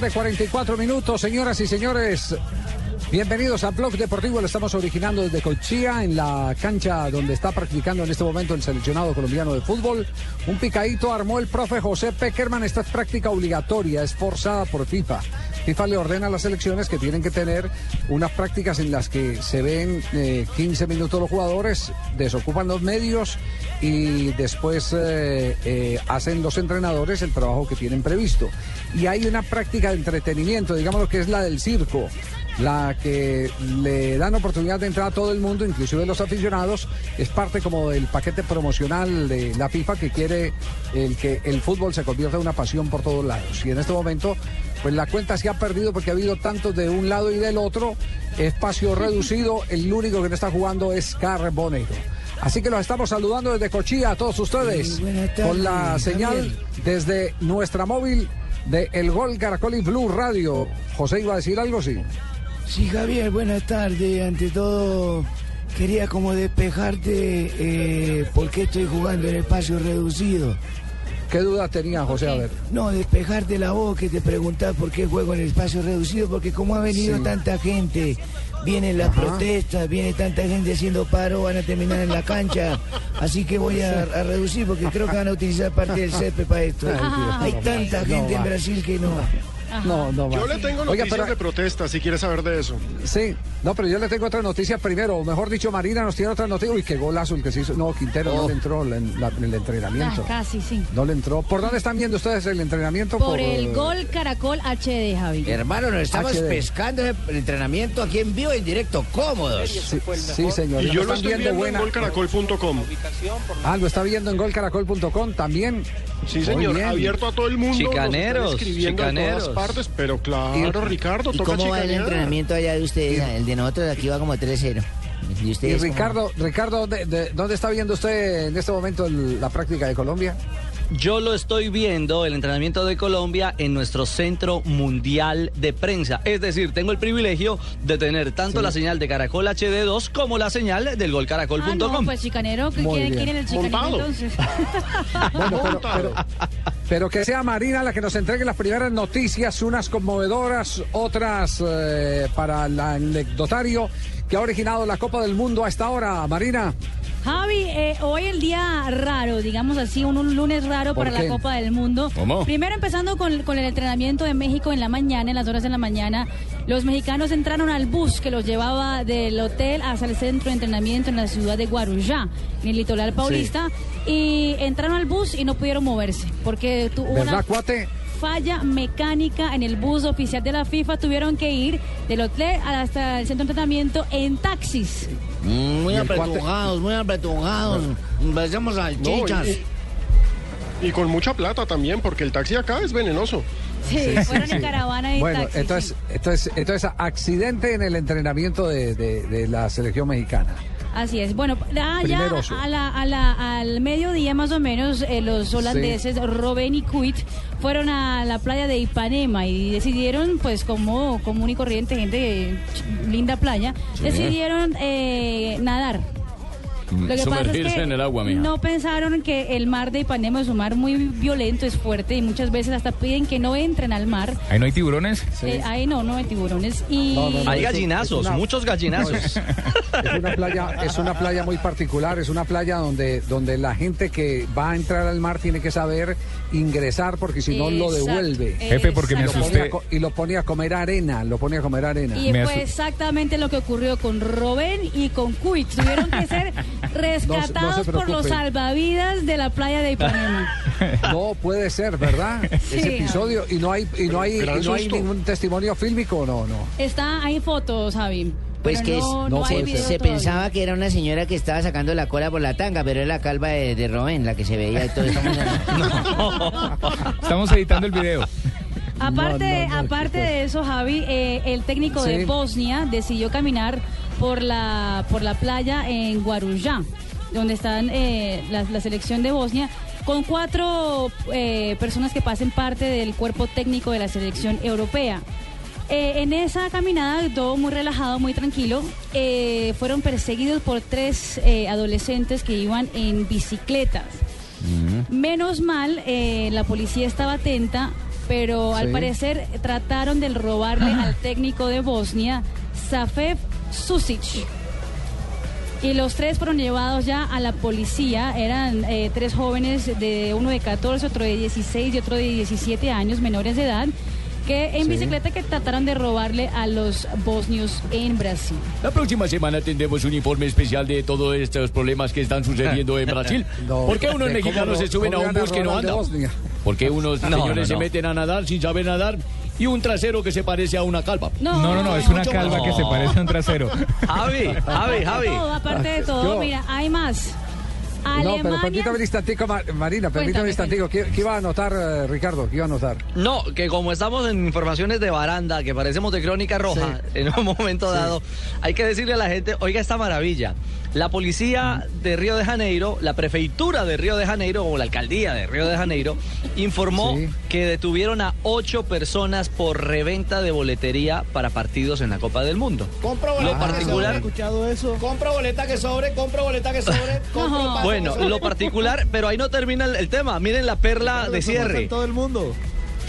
Tarde, 44 minutos, señoras y señores. Bienvenidos a Blog Deportivo, lo estamos originando desde Cochía, en la cancha donde está practicando en este momento el seleccionado colombiano de fútbol. Un picadito armó el profe José Peckerman, esta es práctica obligatoria, es forzada por FIFA. FIFA le ordena a las selecciones que tienen que tener unas prácticas en las que se ven eh, 15 minutos los jugadores, desocupan los medios y después eh, eh, hacen los entrenadores el trabajo que tienen previsto. Y hay una práctica de entretenimiento, digamos lo que es la del circo la que le dan oportunidad de entrar a todo el mundo, inclusive los aficionados, es parte como del paquete promocional de la FIFA que quiere el que el fútbol se convierta en una pasión por todos lados. Y en este momento, pues la cuenta se ha perdido porque ha habido tantos de un lado y del otro, espacio reducido, el único que no está jugando es Carbonero. Así que los estamos saludando desde Cochilla a todos ustedes buenas tardes, con la señal desde nuestra móvil de El Gol Caracol y Blue Radio. José iba a decir algo, sí. Sí, Javier, buenas tardes. Ante todo, quería como despejarte eh, por qué estoy jugando en espacio reducido. ¿Qué dudas tenía José? A ver. No, despejarte la voz que te preguntás por qué juego en espacio reducido, porque como ha venido Sí. tanta gente, vienen las Ajá. protestas, viene tanta gente haciendo paro, van a terminar en la cancha, así que voy a, a reducir porque creo que van a utilizar parte del CEPE para esto. Hay tanta No gente en. Brasil que no. No, no Yo va. le tengo Oiga, noticias pero- de protesta, si quieres saber de eso. Sí, no, pero yo le tengo otras noticias primero. O mejor dicho, Marina nos tiene otras noticias. Uy, qué golazo el que se hizo. No, Quintero no le entró en, la- en el entrenamiento. Ah, casi, sí. No le entró. ¿Por dónde están viendo ustedes el entrenamiento? Por el eh, gol Caracol HD, Javi. Hermano, nos estamos HD. pescando el entrenamiento aquí en vivo, en directo, cómodos. Sí, sí, señor. Y yo lo estoy viendo buena- en golcaracol.com. Ah, lo está viendo en golcaracol.com también. Sí, señor, abierto a todo el mundo. Chicaneros, chicaneros. Pero claro, Ricardo, ¿Y toca cómo va el entrenamiento allá de ustedes? El de nosotros aquí va como 3-0. ¿Y Y? Ricardo, Ricardo, ¿dónde, de- dónde está viendo usted en este momento el- la práctica de Colombia? Yo lo estoy viendo, el entrenamiento de Colombia, en nuestro Centro Mundial de Prensa. Es decir, tengo el privilegio de tener tanto la señal de Caracol HD2 como la señal del Ah, golcaracol.com. no, pues chicanero, ¿quién, Muy bien. quién es el chicanero entonces? Bueno, pero, Montado. pero- pero que sea Marina la que nos entregue las primeras noticias, unas conmovedoras, otras eh, para el anecdotario que ha originado la Copa del Mundo a esta hora. Marina, Javi, eh, hoy el día raro, digamos así, un, un lunes raro ¿Por para qué? la Copa del Mundo. ¿Cómo? Primero empezando con, con el entrenamiento de México en la mañana, en las horas de la mañana, los mexicanos entraron al bus que los llevaba del hotel hacia el centro de entrenamiento en la ciudad de Guarujá, en el litoral paulista, y entraron al bus y no pudieron moverse, porque una falla mecánica en el bus oficial de la FIFA, tuvieron que ir del hotel hasta el centro de entrenamiento en taxis. Mm, Muy apretujados, muy apretujados. Parecemos No, salchichas. y, y con mucha plata también, porque el taxi acá es venenoso. Sí, fueron en caravana y Bueno, taxis, entonces, sí. entonces, entonces, accidente en el entrenamiento de, de- de la selección mexicana. Así es. Bueno, Primer oso. a la- a la- al mediodía más o menos, eh, los holandeses Robben y Kuit fueron a la playa de Ipanema y decidieron, pues como común y corriente, gente linda playa, decidieron eh, nadar. Lo que pasa es Sumergirse que en el agua, mija. no pensaron que el mar de Ipanema es un mar muy violento, es fuerte y muchas veces hasta piden que no entren al mar. ¿Ahí no hay tiburones? Eh, ahí no, no hay tiburones. Y No, no, no. Hay gallinazos, una- muchos gallinazos. Es una playa, es una playa muy particular, es una playa donde, donde la gente que va a entrar al mar tiene que saber ingresar porque si no lo devuelve. Jefe, porque me Lo exacto. pone a co- y lo pone a comer arena, lo pone a comer arena. Y Me fue exactamente lo que ocurrió con Robben y con Kuit. Tuvieron que ser rescatados por los salvavidas de la playa de Ipanema. No puede ser, ¿verdad? Sí, Ese episodio y no hay y no hay y no hay ningún testimonio fílmico, no, no. Está, hay fotos, Javi. Pues pero que no, no. Se pensaba que era una señora que estaba sacando la cola por la tanga, pero es la calva de, de Robén, la que se veía y todo. Estamos- Estamos editando el video. Aparte, No, no, no, aparte de eso, Javi, eh, el técnico Sí. de Bosnia decidió caminar por la, por la playa en Guarujá, donde están eh, la, la selección de Bosnia, con cuatro eh, personas que pasen parte del cuerpo técnico de la selección europea. En esa caminada, todo muy relajado, muy tranquilo, fueron perseguidos por tres adolescentes que iban en bicicletas. Menos mal, la policía estaba atenta, pero al Sí. parecer trataron de robarle al técnico de Bosnia, Safev Susic. Y los tres fueron llevados ya a la policía. Eran eh, tres jóvenes, de uno de 14, otro de 16 y otro de 17 años, menores de edad, que en Sí. bicicleta que trataron de robarle a los bosnios en Brasil. La próxima semana tendremos un informe especial de todos estos problemas que están sucediendo en Brasil. No, ¿Por qué unos mexicanos se suben a un bus que no anda? ¿Por qué unos No, señores no, se no. meten a nadar sin saber nadar? Y un trasero que se parece a una calva. No, No, no, no, es una calva más. que se parece a un trasero. Javi, Javi, Javi. Todo, aparte de todo, mira, hay más. No, pero permítame un instantico, Ma- Marina, permítame un instantico. ¿Qué, qué iba a anotar, eh, Ricardo? ¿Qué iba a anotar? No, que como estamos en informaciones de baranda, que parecemos de crónica roja, en un momento dado, hay que decirle a la gente, oiga esta maravilla. La policía de Río de Janeiro, la prefeitura de Río de Janeiro, o la alcaldía de Río de Janeiro, informó Sí. que detuvieron a ocho personas por reventa de boletería para partidos en la Copa del Mundo. Compro Lo particular, escuchado eso? Compro boleta que sobre, compro boleta que sobre, compro No. paso bueno, que sobre. lo particular, pero ahí no termina el, el tema. Miren la perla de cierre. todo el mundo.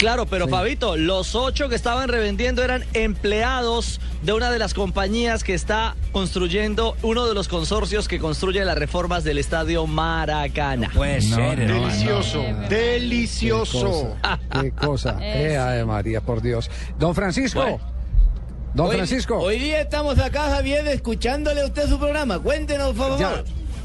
Claro, pero Fabito, los ocho que estaban revendiendo eran empleados de una de las compañías que está construyendo uno de los consorcios que construye las reformas del estadio Maracaná. Puede No, ser, no, Delicioso, delicioso. Qué cosa. Eh, Eh, ay, María, por Dios. Don Francisco. Bueno. Don Hoy- Francisco. Hoy día estamos acá, Javier, escuchándole a usted su programa. Cuéntenos, por favor. Ya.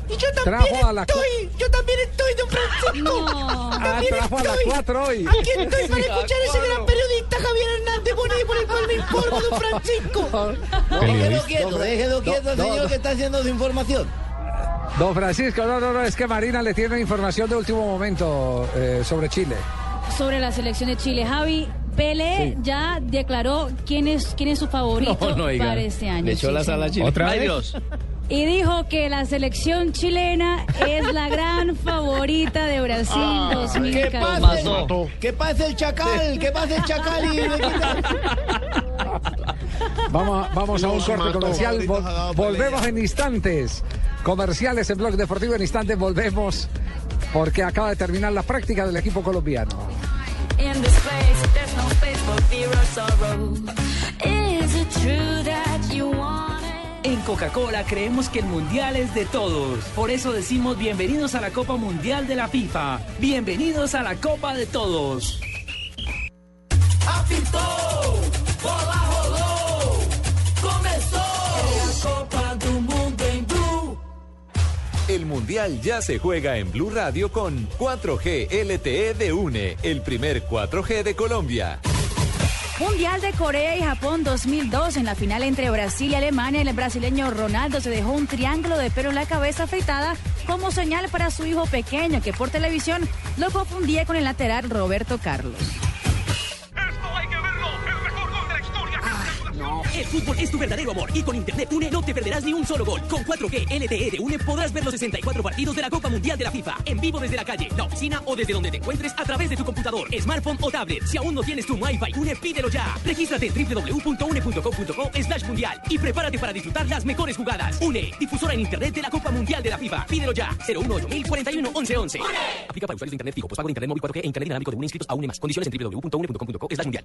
Y yo también Trajo a la cu- estoy, yo también estoy, don Francisco. No. Ah, También trajo a las estoy. cuatro hoy. Aquí estoy para escuchar a ese gran periodista Javier Hernández Bonet, por el cual me informo, don Francisco. Déjelo Periodista. quieto, déjelo quieto, no, señor, no. que está haciendo su información. Don Francisco, no, no, no, es que Marina le tiene información de último momento eh, sobre Chile. sobre la selección de Chile. Javi, Pelé ya declaró quién es, quién es su favorito No, no, para este año. Le echó sí, la sal a señor. Chile. ¿Otra vez? Y dijo que la selección chilena es la gran favorita de Brasil ¿Qué 2014. pasa? Mató. ¿Qué pasa el chacal? ¿Qué pasa el chacal? Y le Vamos, a- vamos a un corte mató. comercial. Vol- volvemos en instantes. Comerciales en Blog Deportivo en instantes. Volvemos porque acaba de terminar la práctica del equipo colombiano. In this place, Coca-Cola creemos que el mundial es de todos. Por eso decimos bienvenidos a la Copa Mundial de la FIFA. Bienvenidos a la Copa de Todos. El Mundial ya se juega en Blue Radio con 4G LTE de UNE, el primer 4G de Colombia. Mundial de Corea y Japón 2002 en la final entre Brasil y Alemania. El brasileño Ronaldo se dejó un triángulo de pelo en la cabeza afeitada como señal para su hijo pequeño que por televisión lo confundía con el lateral Roberto Carlos. El fútbol es tu verdadero amor y con Internet Une no te perderás ni un solo gol. Con 4G LTE de Une podrás ver los 64 partidos de la Copa Mundial de la FIFA en vivo desde la calle, la oficina o desde donde te encuentres a través de tu computador, smartphone o tablet. Si aún no tienes tu Wi-Fi Une, pídelo ya. Regístrate en www.une.com.co slash mundial y prepárate para disfrutar las mejores jugadas. Une, difusora en Internet de la Copa Mundial de la FIFA. Pídelo ya. 018 41 11 11. Aplica para usuarios de Internet fijo, postpago de Internet móvil 4G e Internet inalámbrico de Une inscritos a Une más. Condiciones en www.une.com.co slash mundial.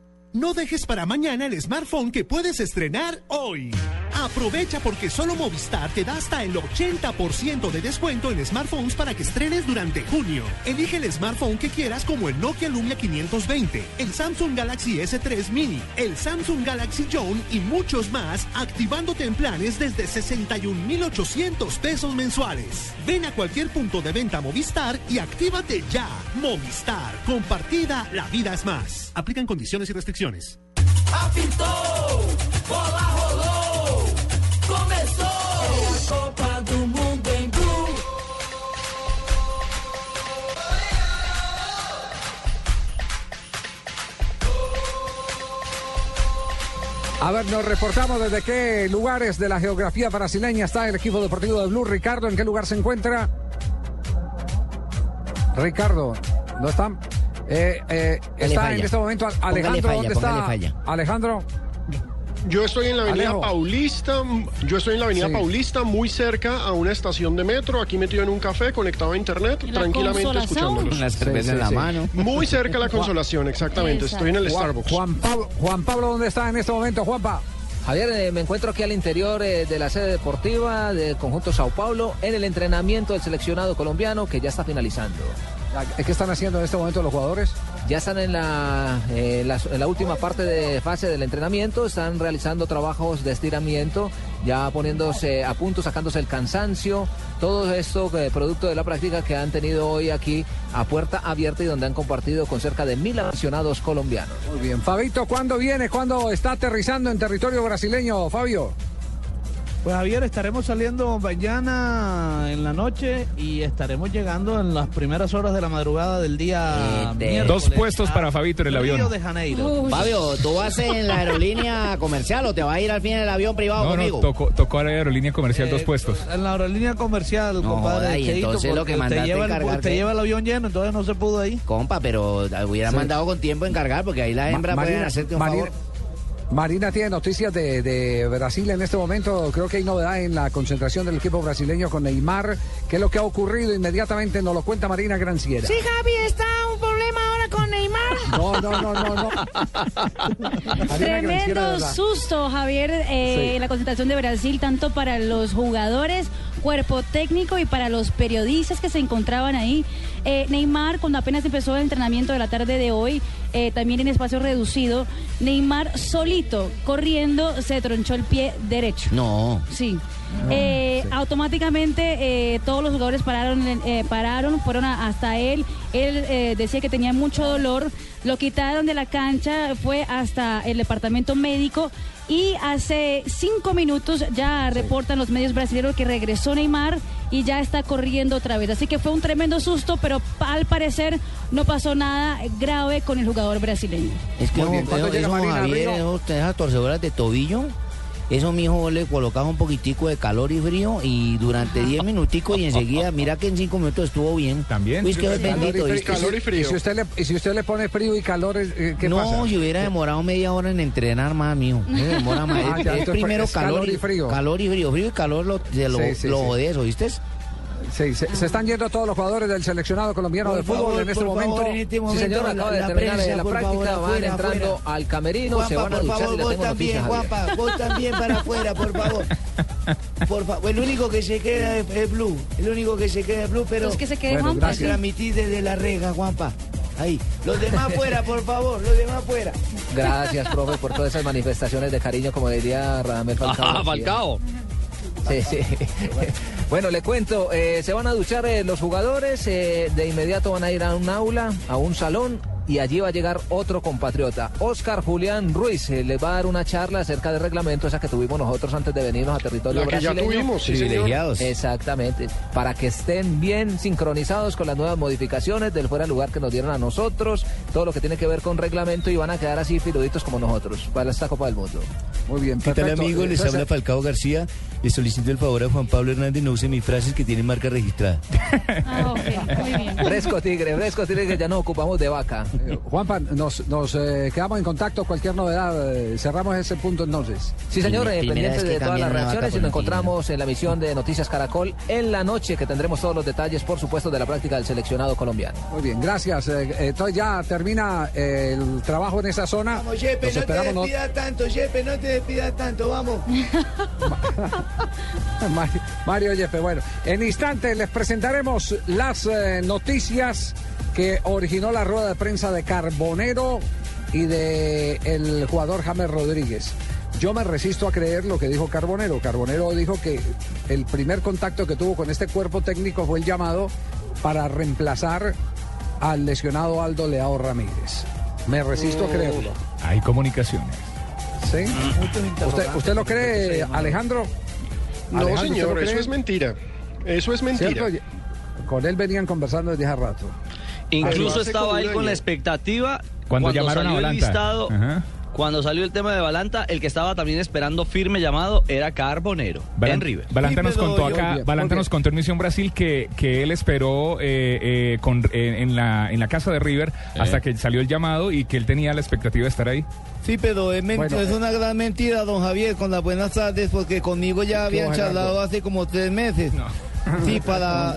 No dejes para mañana el smartphone que puedes estrenar hoy. Aprovecha porque solo Movistar te da hasta el 80% de descuento en smartphones para que estrenes durante junio. Elige el smartphone que quieras como el Nokia Lumia 520, el Samsung Galaxy S3 Mini, el Samsung Galaxy Zone y muchos más, activándote en planes desde 61,800 pesos mensuales. Ven a cualquier punto de venta Movistar y actívate ya. Movistar, compartida, la vida es más. Aplican condiciones y restricciones. Apitou, bola rolou, começou a Copa do Mundo em Blue. A ver, nos reportamos desde qué lugares de la geografía brasileña está el equipo deportivo de Blue. Ricardo, ¿en qué lugar se encuentra? Ricardo, ¿no está? Eh, eh, está falla. en este momento Alejandro, falla, ¿dónde está? falla. Alejandro. Yo estoy en la avenida Alejo. Paulista, yo estoy en la avenida Sí. Paulista, muy cerca a una estación de metro, aquí metido en un café, conectado a internet, ¿En la tranquilamente escuchándolos. Una cerveza sí, en la sí. mano. Muy cerca a la consolación, exactamente. Estoy en el Juan, Starbucks. Juan Pablo, Juan Pablo, ¿dónde está en este momento, Juanpa? Javier, eh, me encuentro aquí al interior eh, de la sede deportiva del conjunto Sao Paulo en el entrenamiento del seleccionado colombiano que ya está finalizando. ¿Qué están haciendo en este momento los jugadores? Ya están en la, eh, la- en la última parte de fase del entrenamiento, están realizando trabajos de estiramiento, ya poniéndose a punto, sacándose el cansancio, todo esto eh, producto de la práctica que han tenido hoy aquí a puerta abierta y donde han compartido con cerca de mil aficionados colombianos. Muy bien. Fabito, ¿cuándo viene? ¿Cuándo está aterrizando en territorio brasileño, Fabio? Pues Javier, estaremos saliendo mañana en la noche y estaremos llegando en las primeras horas de la madrugada del día Este, Dos puestos para Fabito en el Río avión. de Janeiro. Fabio, ¿tú vas en la aerolínea comercial o te vas a ir al fin en el avión privado No, conmigo? no, tocó, tocó a la aerolínea comercial dos Eh, puestos. En la aerolínea comercial, No compadre. joda, y Cheito, entonces lo que mandaste lleva, el, encargarse- usted lleva el avión lleno, entonces no se pudo ahí. Compa, pero hubieras Sí. mandado con tiempo en cargar porque ahí las Ma- hembras pueden hacerte un Marina- favor. Marina tiene noticias de, de Brasil en este momento. Creo que hay novedad en la concentración del equipo brasileño con Neymar. ¿Qué es lo que ha ocurrido? Inmediatamente nos lo cuenta Marina Granciera. Sí, Javi, está problema ahora con Neymar. No, no, no, no, no. Tremendo susto, Javier, eh, Sí. en la concentración de Brasil, tanto para los jugadores, cuerpo técnico y para los periodistas que se encontraban ahí. Eh, Neymar, cuando apenas empezó el entrenamiento de la tarde de hoy, eh, también en espacio reducido, Neymar solito, corriendo, se tronchó el pie derecho. No. Sí. Eh, Automáticamente eh, todos los jugadores pararon, eh, pararon, fueron a- hasta él. Él eh, decía que tenía mucho dolor. Lo quitaron de la cancha, fue hasta el departamento médico y hace cinco minutos ya reportan los medios brasileños que regresó Neymar y ya está corriendo otra vez. Así que fue un tremendo susto, pero al parecer no pasó nada grave con el jugador brasileño. Es que bien, ¿cuándo llega Marina Javier, Río? usted esas torcedoras de tobillo, eso mijo le colocas un poquitico de calor y frío y durante 10 minuticos y enseguida, mira que en 5 minutos estuvo bien. También. Uy, es que es Calor y bendito. Calor y frío. Y si usted le, y si usted le pone frío y calor, eh, ¿qué no, pasa? si hubiera demorado media hora en entrenar más, mijo. No demora más. Ah, es, ya, es entonces, primero es calor, y frío. Calor y frío. Frío y calor lo, se lo, Sí, sí, lo sí. jodes, ¿oíste? Sí, se, se están yendo todos los jugadores del seleccionado colombiano Por de fútbol favor, en este momento. favor, en este Sí, momento señor, la- acaba de la terminar prensa, la práctica, favor, van afuera, entrando afuera. al camerino, se van a por duchar favor, vos tengo también. Juanpa, vos también para afuera, por favor. Por favor, el único que se queda es, es Blue, el único que se queda es Blue, pero Los que se queden, Bueno, Juanpa, gracias. transmitir desde la reja, Juanpa. Ahí, los demás fuera, por favor, los demás fuera. Gracias, profe, por todas esas manifestaciones de cariño, como diría Radamel Falcao. Ah. Falcao. Sí, sí. Bueno, le cuento, eh, se van a duchar eh, los jugadores, eh, de inmediato van a ir a un aula, a un salón. Y allí va a llegar otro compatriota, Oscar Julián Ruiz. eh, les va a dar una charla acerca del reglamento, esa que tuvimos nosotros antes de venirnos a territorio La que ya brasileño. tuvimos, sí, señor. Privilegiados. Exactamente, para que estén bien sincronizados con las nuevas modificaciones del fuera de lugar que nos dieron a nosotros, todo lo que tiene que ver con reglamento y van a quedar así filuditos como nosotros para esta Copa del Mundo. Muy bien, ¿Qué tal perfecto. amigos? Les habla Falcao García. Les solicito el favor a Juan Pablo Hernández no use mis frases que tienen marca registrada. Ah, ok, muy bien. Fresco tigre, fresco tigre que ya nos ocupamos de vaca. Eh, Juanpa, nos, nos eh, quedamos en contacto. Cualquier novedad, eh, cerramos ese punto entonces. Sí, señor, eh, pendiente de todas las reacciones y nos encontramos en la emisión de Noticias Caracol en la noche que tendremos todos los detalles, por supuesto, de la práctica del seleccionado colombiano. Muy bien, gracias. Entonces ya termina eh, el trabajo en esa zona. Vamos, Los no te esperamos, ¿no? despidas tanto, Yepe, no te despidas tanto, vamos. Mario, Yepe. Bueno, en instante les presentaremos las eh, noticias que originó la rueda de prensa de Carbonero y de el jugador James Rodríguez. Yo me resisto a creer lo que dijo Carbonero. Carbonero dijo que el primer contacto que tuvo con este cuerpo técnico fue el llamado para reemplazar al lesionado Aldo Leao Ramírez. Me resisto a creerlo. Hay comunicaciones. ¿Sí? ¿Usted, usted lo cree, Alejandro? No, Alejandro, ¿usted señor, eso es mentira. Eso es mentira. ¿Cierto? Con él venían conversando desde hace rato. Incluso estaba él un con la expectativa Cuando llamaron a salió el Balanta. listado, Ajá. cuando salió el tema de Balanta, el que estaba también esperando firme llamado era Carbonero Balan- en River. Balanta nos contó acá, Balanta nos contó en Misión Brasil que, que él esperó eh, eh, con, eh, en, la, en la casa de River hasta que salió el llamado y que él tenía la expectativa de estar ahí. Sí, pero es, Bueno, es eh. una gran mentira, don Javier, con las buenas tardes, porque conmigo ya habían charlado hace como tres meses. Sí, para...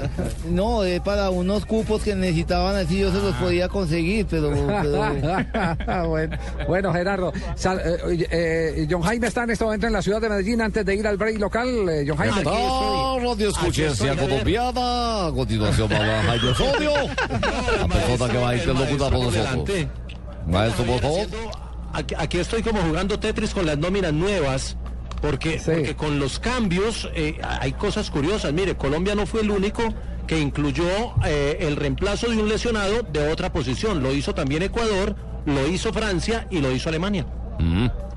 No, es para unos cupos que necesitaban, así yo se los podía conseguir, pero... pero- bueno, bueno, Gerardo. Sal- eh, eh, John Jaime está en este momento en la ciudad de Medellín antes de ir al break local. Eh, John Jaime. Radio Escuchencia Colombiana. A continuación va Jaime Osorio, la persona que va a interlocutar con nosotros. Maestro, por favor. Aquí, aquí estoy como jugando Tetris con las nóminas nuevas, porque, porque con los cambios eh, hay cosas curiosas. Mire, Colombia no fue el único que incluyó eh, el reemplazo de un lesionado de otra posición. Lo hizo también Ecuador, lo hizo Francia y lo hizo Alemania.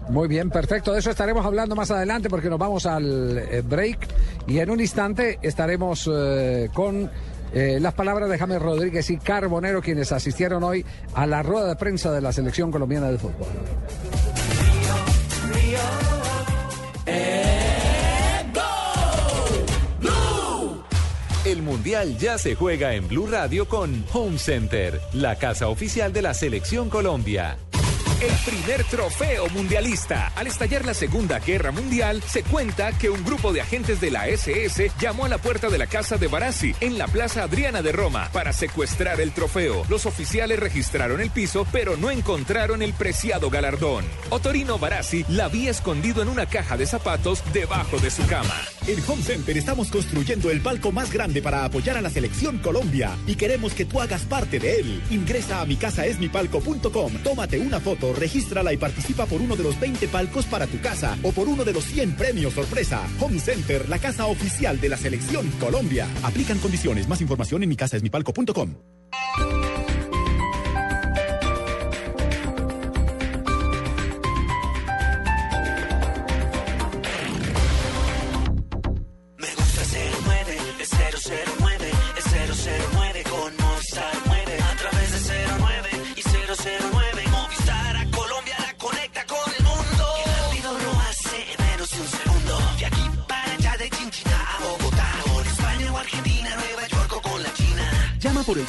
Muy bien, perfecto. De eso estaremos hablando más adelante porque nos vamos al eh, break y en un instante estaremos eh, con eh, las palabras de James Rodríguez y Carbonero, quienes asistieron hoy a la rueda de prensa de la selección colombiana de fútbol. El Mundial ya se juega en Blue Radio con Home Center, la casa oficial de la Selección Colombia. El primer trofeo mundialista. Al estallar la Segunda Guerra Mundial, se cuenta que un grupo de agentes de la SS llamó a la puerta de la casa de Barassi en la Plaza Adriana de Roma para secuestrar el trofeo. Los oficiales registraron el piso, pero no encontraron el preciado galardón. Otorino Barassi la había escondido en una caja de zapatos debajo de su cama. En Home Center estamos construyendo el palco más grande para apoyar a la selección Colombia y queremos que tú hagas parte de él. Ingresa a micasaesmipalco.com, tómate una foto, regístrala y participa por uno de los 20 palcos para tu casa o por uno de los 100 premios sorpresa. Home Center, la casa oficial de la selección Colombia. Aplican condiciones. Más información en micasaesmipalco.com.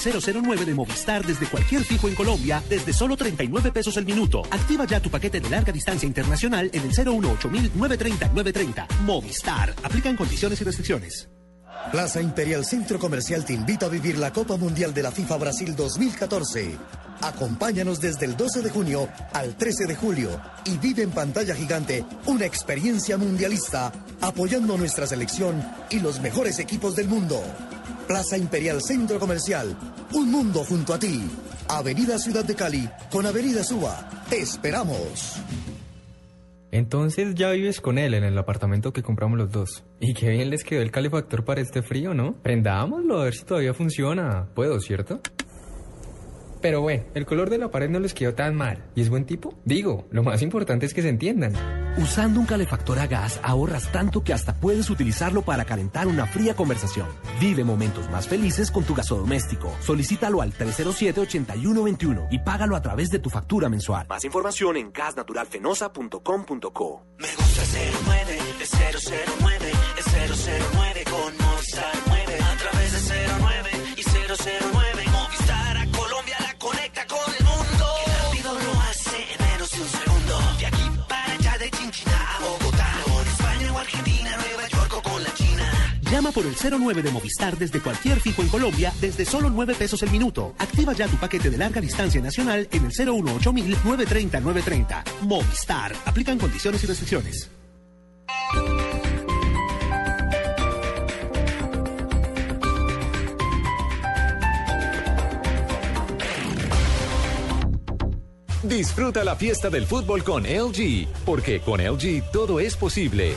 el 009 de Movistar desde cualquier fijo en Colombia desde solo 39 pesos el minuto. Activa ya tu paquete de larga distancia internacional en el 018 930 930. Movistar. Aplican condiciones y restricciones. Plaza Imperial Centro Comercial te invita a vivir la Copa Mundial de la FIFA Brasil 2014. Acompáñanos desde el 12 de junio al 13 de julio y vive en pantalla gigante una experiencia mundialista apoyando nuestra selección y los mejores equipos del mundo. Plaza Imperial Centro Comercial, un mundo junto a ti. Avenida Ciudad de Cali con Avenida Suba. Te esperamos. Entonces ya vives con él en el apartamento que compramos los dos. Y qué bien les quedó el calefactor para este frío, ¿no? Prendámoslo a ver si todavía funciona. Puedo, ¿cierto? Pero bueno, el color de la pared no les quedó tan mal. ¿Y es buen tipo? Digo, lo más importante es que se entiendan. Usando un calefactor a gas ahorras tanto que hasta puedes utilizarlo para calentar una fría conversación. Vive momentos más felices con tu gasodoméstico. Solicítalo al 307-8121 y págalo a través de tu factura mensual. Más información en gasnaturalfenosa.com.co. Me gusta 09, es 009, es 009 con Movistar Llama por el 09 de Movistar desde cualquier fijo en Colombia desde solo 9 pesos el minuto. Activa ya tu paquete de larga distancia nacional en el 018 930 930. Movistar. Aplican condiciones y restricciones. Disfruta la fiesta del fútbol con LG, porque con LG todo es posible.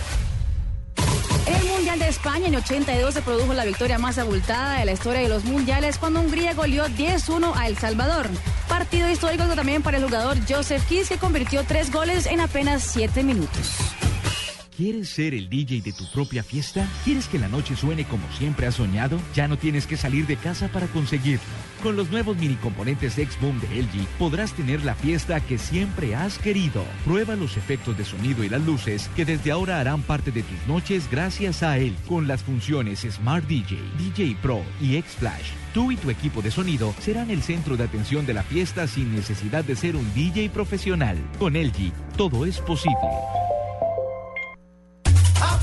El Mundial de España en 82 se produjo la victoria más abultada de la historia de los mundiales cuando Hungría goleó 10-1 a El Salvador. Partido histórico también para el jugador Joseph Kiss que convirtió tres goles en apenas siete minutos. ¿Quieres ser el DJ de tu propia fiesta? ¿Quieres que la noche suene como siempre has soñado? Ya no tienes que salir de casa para conseguirlo. Con los nuevos mini componentes X-Boom de LG podrás tener la fiesta que siempre has querido. Prueba los efectos de sonido y las luces que desde ahora harán parte de tus noches gracias a él. Con las funciones Smart DJ, DJ Pro y X-Flash. Tú y tu equipo de sonido serán el centro de atención de la fiesta sin necesidad de ser un DJ profesional. Con LG, todo es posible.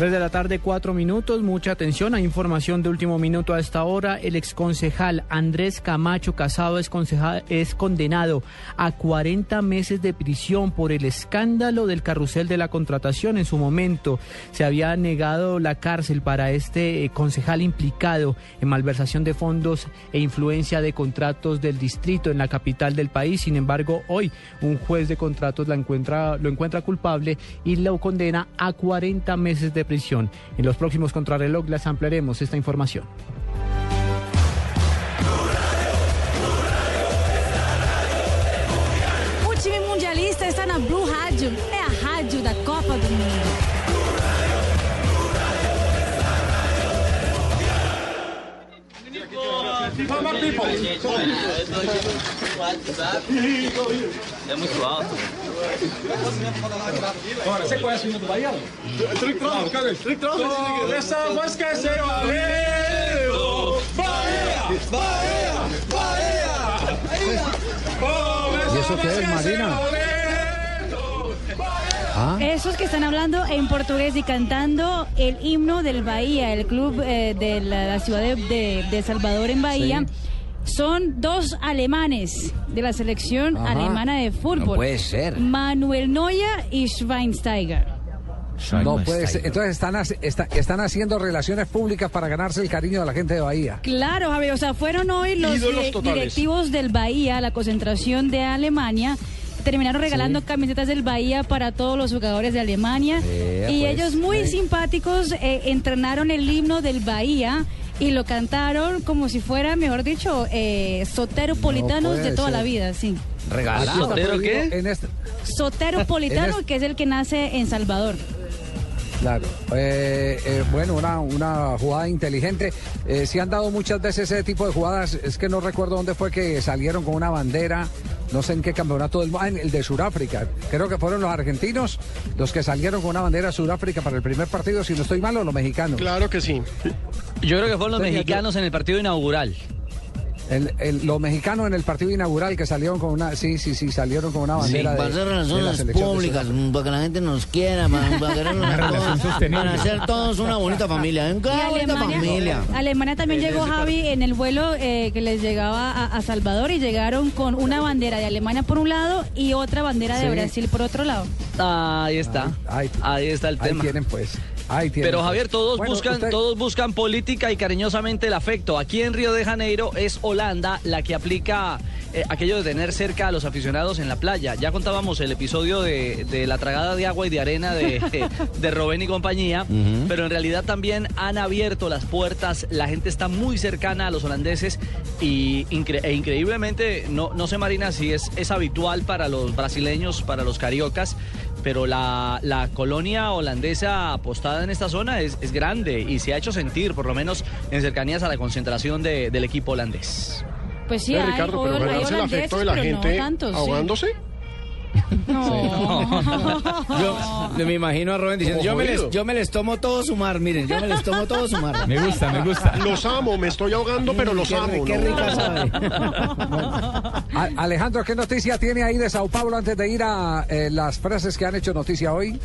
3 de la tarde, 4 minutos. Mucha atención. Hay información de último minuto a esta hora. El exconcejal Andrés Camacho Casado es, concejal- es condenado a 40 meses de prisión por el escándalo del carrusel de la contratación. En su momento se había negado la cárcel para este eh, concejal implicado en malversación de fondos e influencia de contratos del distrito en la capital del país. Sin embargo, hoy un juez de contratos la encuentra, lo encuentra culpable y lo condena a 40 meses de prisión. En los próximos contrarreloj les ampliaremos esta información. O time mundialista está na Blue Rádio. É a rádio da Copa do Mundo. É muito alto. Agora, você conhece o hino do Bahia? Trick Trump, cadê? Trick Trump. Essa voz que é ser valeu! Bahia! Bahia! Bahia! ¿Y eso qué es, Marina? Ah. Esos que están hablando en portugués y cantando el himno del Bahía, el club eh, de la, la ciudad de, de- de Salvador en Bahía, son dos alemanes de la selección Ajá. alemana de fútbol. No puede ser. Manuel Neuer y Schweinsteiger. No puede ser. Entonces están, está- están haciendo relaciones públicas para ganarse el cariño de la gente de Bahía. Claro, Javier, o sea, fueron hoy los directivos del Bahía, la concentración de Alemania. Terminaron regalando camisetas del Bahía para todos los jugadores de Alemania. Y pues, ellos muy simpáticos eh, entrenaron el himno del Bahía y lo cantaron como si fuera, mejor dicho, eh, soteropolitanos de toda ser. la vida, sí. Aquí está prohibido En este, Soteropolitano, En es- que es el que nace en Salvador. Claro. Eh, eh, bueno, una, una jugada inteligente. Eh, se han dado muchas veces ese tipo de jugadas. Es que no recuerdo dónde fue que salieron con una bandera. No sé en qué campeonato del mundo. Ah, en el de Sudáfrica. Creo que fueron los argentinos los que salieron con una bandera de Sudáfrica para el primer partido. Si no estoy mal, o los mexicanos. Claro que sí. Yo creo que fueron los mexicanos en el partido inaugural. El, el- los mexicanos en el partido inaugural que salieron con una. Sí, sí, sí, salieron con una Sí, bandera. para de, hacer relaciones de públicas, mm, para que la gente nos quiera, para, para relación todos, sostenible. para ser todos una bonita familia. ¿eh? Una bonita familia. Alemania también llegó Javi en el vuelo eh, que les llegaba a, a Salvador y llegaron con una bandera de Alemania por un lado y otra bandera de Sí. Brasil por otro lado. Ahí está. Ahí está el Ahí tema. tienen, pues. Pero. Javier, todos Bueno, buscan, usted- todos buscan política y cariñosamente el afecto. Aquí en Río de Janeiro es Holanda la que aplica eh, aquello de tener cerca a los aficionados en la playa. Ya contábamos el episodio de, de la tragada de agua y de arena de, de Robén y compañía, pero en realidad también han abierto las puertas, la gente está muy cercana a los holandeses y incre- e increíblemente, no, no sé Marina si es, es habitual para los brasileños, para los cariocas, pero la, la colonia holandesa apostada en esta zona es, es grande y se ha hecho sentir, por lo menos en cercanías a la concentración de- del equipo holandés. Pues sí, hay, Ricardo, pero hay ganarse el afecto de la gente no tantos, sí. Ahogándose. Yo, yo me imagino a Rubén diciendo, yo me, les, yo me les tomo todo su mar, miren, yo me les tomo todo su mar. Me gusta, me gusta. Los amo, me estoy ahogando, pero los Qué amo. qué ¿no? rica sabe. Alejandro, ¿qué noticia tiene ahí de Sao Paulo antes de ir a eh, las frases que han hecho noticia hoy?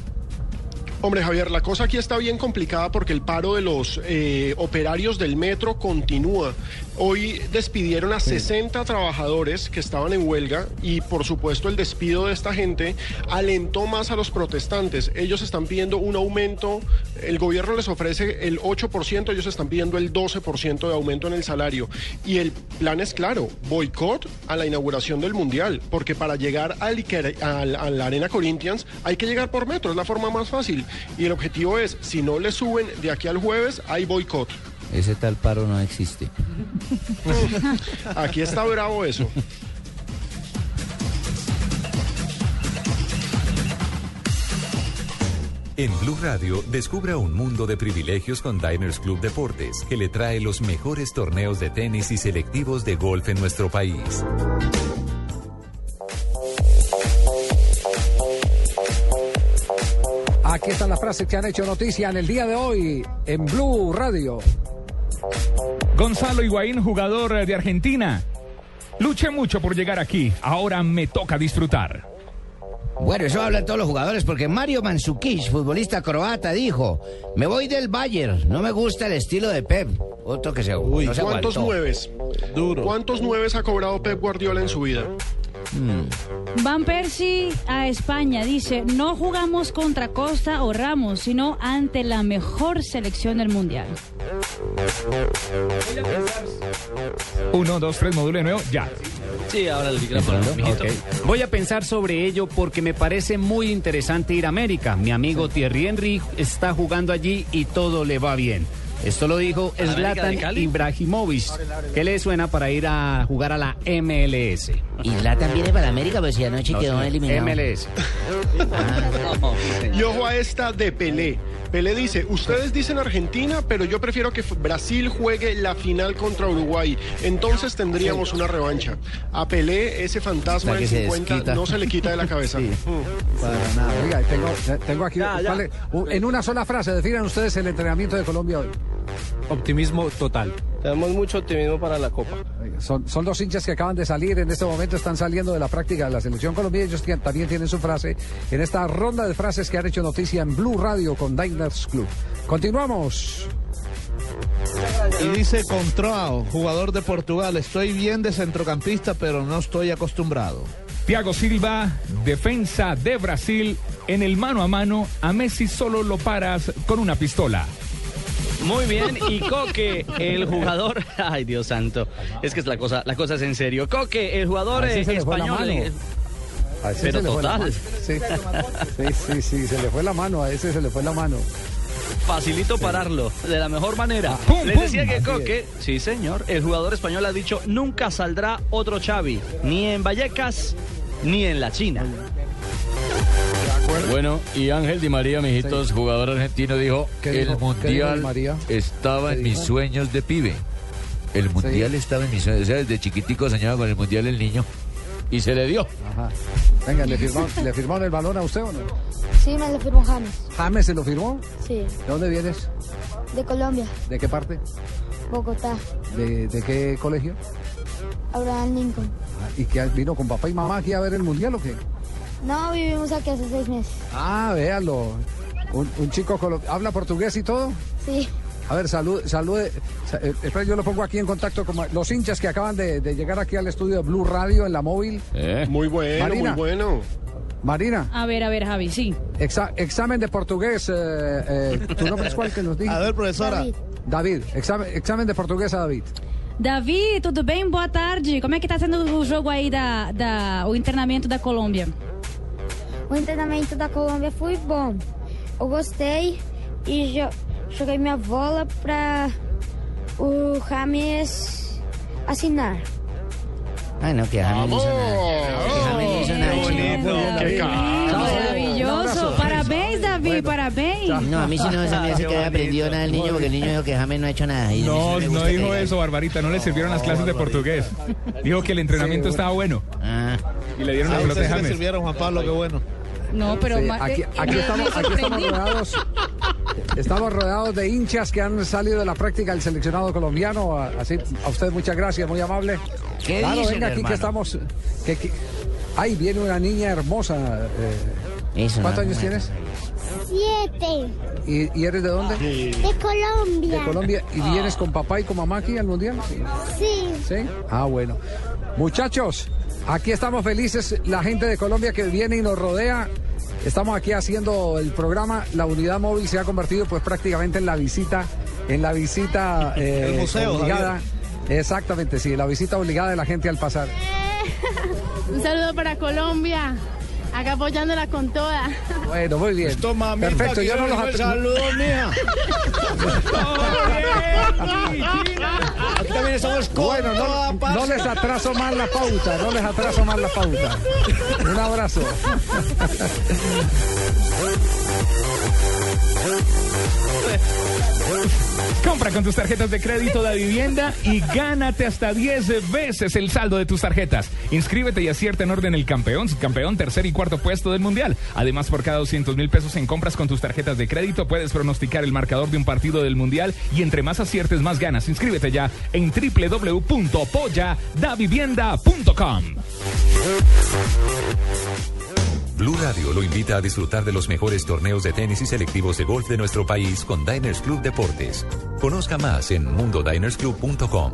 Hombre, Javier, la cosa aquí está bien complicada porque el paro de los eh, operarios del metro continúa. Hoy despidieron a 60 trabajadores que estaban en huelga y por supuesto el despido de esta gente alentó más a los protestantes. Ellos están pidiendo un aumento, el gobierno les ofrece el 8%, ellos están pidiendo el 12% de aumento en el salario. Y el plan es claro, boicot a la inauguración del Mundial, porque para llegar al, a la Arena Corinthians hay que llegar por metro, es la forma más fácil. Y el objetivo es, si no le suben de aquí al jueves, hay boicot. Ese tal paro no existe. Aquí está bravo eso. En Blue Radio, descubra un mundo de privilegios con Diners Club Deportes, que le trae los mejores torneos de tenis y selectivos de golf en nuestro país. Aquí están las frases que han hecho noticia en el día de hoy en Blue Radio. Gonzalo Higuaín, jugador de Argentina. Luché mucho por llegar aquí. Ahora me toca disfrutar. Bueno, eso hablan todos los jugadores, porque Mario Mandzukic, futbolista croata, dijo, me voy del Bayern, no me gusta el estilo de Pep. Otro que se, no se ¿Cuántos aguantó. nueves? ¿Cuántos nueves ha cobrado Pep Guardiola en su vida? Van Persie a España dice, no jugamos contra Costa o Ramos, sino ante la mejor selección del Mundial. Uno, dos, tres, módulo de nuevo, ya. Sí, ahora el micrófono. Voy a pensar sobre ello porque me parece muy interesante ir a América. Mi amigo Thierry Henry está jugando allí y todo le va bien. Esto lo dijo ¿A la América de Zlatan? Ibrahimovic. ¿Qué le suena para ir a jugar a la MLS? Y Zlatan viene para América, pues si anoche No, quedó eliminado. MLS. Y ojo a esta de Pelé. Pelé dice, ustedes dicen Argentina, pero yo prefiero que Brasil juegue la final contra Uruguay. Entonces tendríamos una revancha. A Pelé ese fantasma del que se 50 desquita. no se le quita de la cabeza. Mm. Para nada. Oiga, tengo, tengo aquí, en una sola frase, definan ustedes el entrenamiento de Colombia hoy. Optimismo total. Tenemos mucho optimismo para la Copa. Son, son dos hinchas que acaban de salir, en este momento están saliendo de la práctica de la selección colombiana. Ellos también tienen su frase en esta ronda de frases que han hecho noticia en Blue Radio con Diners Club. Continuamos. Y dice Contrao, jugador de Portugal, estoy bien de centrocampista, pero no estoy acostumbrado. Thiago Silva, defensa de Brasil, en el mano a mano, a Messi solo lo paras con una pistola. Muy bien, y Coque, el jugador, ay Dios santo, es que es la cosa, la cosa es en serio. Coque, el jugador la español. Pero total. Sí. sí, sí, se le fue la mano, a ese se le fue la mano. Facilito pararlo, de la mejor manera. pum, Les pum. decía que Coque, sí señor, el jugador español ha dicho, nunca saldrá otro Xavi, ni en Vallecas, ni en la China. Bueno, y Ángel Di María, mijitos, jugador argentino, dijo, ¿Qué el mundial María? estaba ¿Qué en mis sueños de pibe. El mundial estaba en mis sueños. O sea, desde chiquitico soñaba con el mundial el niño. Y se le dio. Ajá. Venga, ¿le firmaron, ¿le firmaron el balón a usted o no? Sí, me lo firmó James. ¿James se lo firmó? Sí, ¿De dónde vienes? de Colombia, ¿De qué parte? Bogotá, ¿De, de qué colegio? Abraham Lincoln. Ah, ¿Y que vino con papá y mamá aquí a ver el mundial o qué? No, vivimos aquí hace seis meses. Ah, véalo. Un, un chico colo- habla portugués y todo. Sí, A ver, salud, salude. sa- eh, espera, yo lo pongo aquí en contacto con los hinchas que acaban de, de llegar aquí al estudio de Blue Radio en la móvil. Muy bueno, Marina. muy bueno. Marina, A ver, a ver, Javi, sí. exa- examen de portugués. eh, eh, ¿Tu nombre es cuál que nos diga? A ver, profesora. David. David, examen, examen de portugués a David. Davi, tudo bem? Boa tarde. Como é que tá sendo o jogo aí da, da o internamento da Colômbia? O treinamento da Colômbia foi bom. Eu gostei e jo joguei minha bola para o James assinar. Ay, no, que James no hizo nada. Que James no hizo nada. chico. Maravilloso. Parabéns, Davi, parabéns. No, a mí sí no se me hace que haya aprendido nada el niño porque el niño dijo que James no ha hecho nada. Y No, no que dijo diga eso, Barbarita. No le sirvieron las clases de portugués. Dijo que el entrenamiento estaba bueno. Y le dieron la A pelota de usted sí le James. sirvieron, Juan Pablo, qué bueno. No, pero Sí, aquí, aquí estamos, aquí estamos rodeados. Estamos rodeados de hinchas que han salido de la práctica del seleccionado colombiano. Así, a usted muchas gracias, muy amable. ¿Qué claro, dicen, venga aquí hermano? que estamos. Que, que- Ahí viene una niña hermosa. eh, Eso, ¿Cuántos años tienes? Siete. ¿Y, y eres de dónde? De Colombia. De Colombia. ¿Y vienes con papá y con mamá aquí al mundial? Sí. ¿Sí? Ah, bueno. Muchachos, aquí estamos felices. La gente de Colombia que viene y nos rodea. Estamos aquí haciendo el programa. La unidad móvil se ha convertido pues prácticamente en la visita, en la visita eh, El museo, obligada. Exactamente, sí, la visita obligada de la gente al pasar. Un saludo para Colombia, acá apoyándola con toda. Bueno, muy bien. Perfecto, yo no los Saludos, mija. Aquí también estamos con Bueno, no, no les atraso más la pauta, no les atraso más la pauta. Un abrazo. Compra con tus tarjetas de crédito de vivienda y gánate hasta 10 veces el saldo de tus tarjetas. Inscríbete y acierta en orden el campeón, campeón, tercer y cuarto puesto del mundial. Además, por cada 200 mil pesos en compras con tus tarjetas de crédito, puedes pronosticar el marcador de un partido del mundial y entre más aciertes, más ganas. Inscríbete ya en www.polladavivienda.com. Blue Radio lo invita a disfrutar de los mejores torneos de tenis y selectivos de golf de nuestro país con Diners Club Deportes. Conozca más en mundodinersclub.com.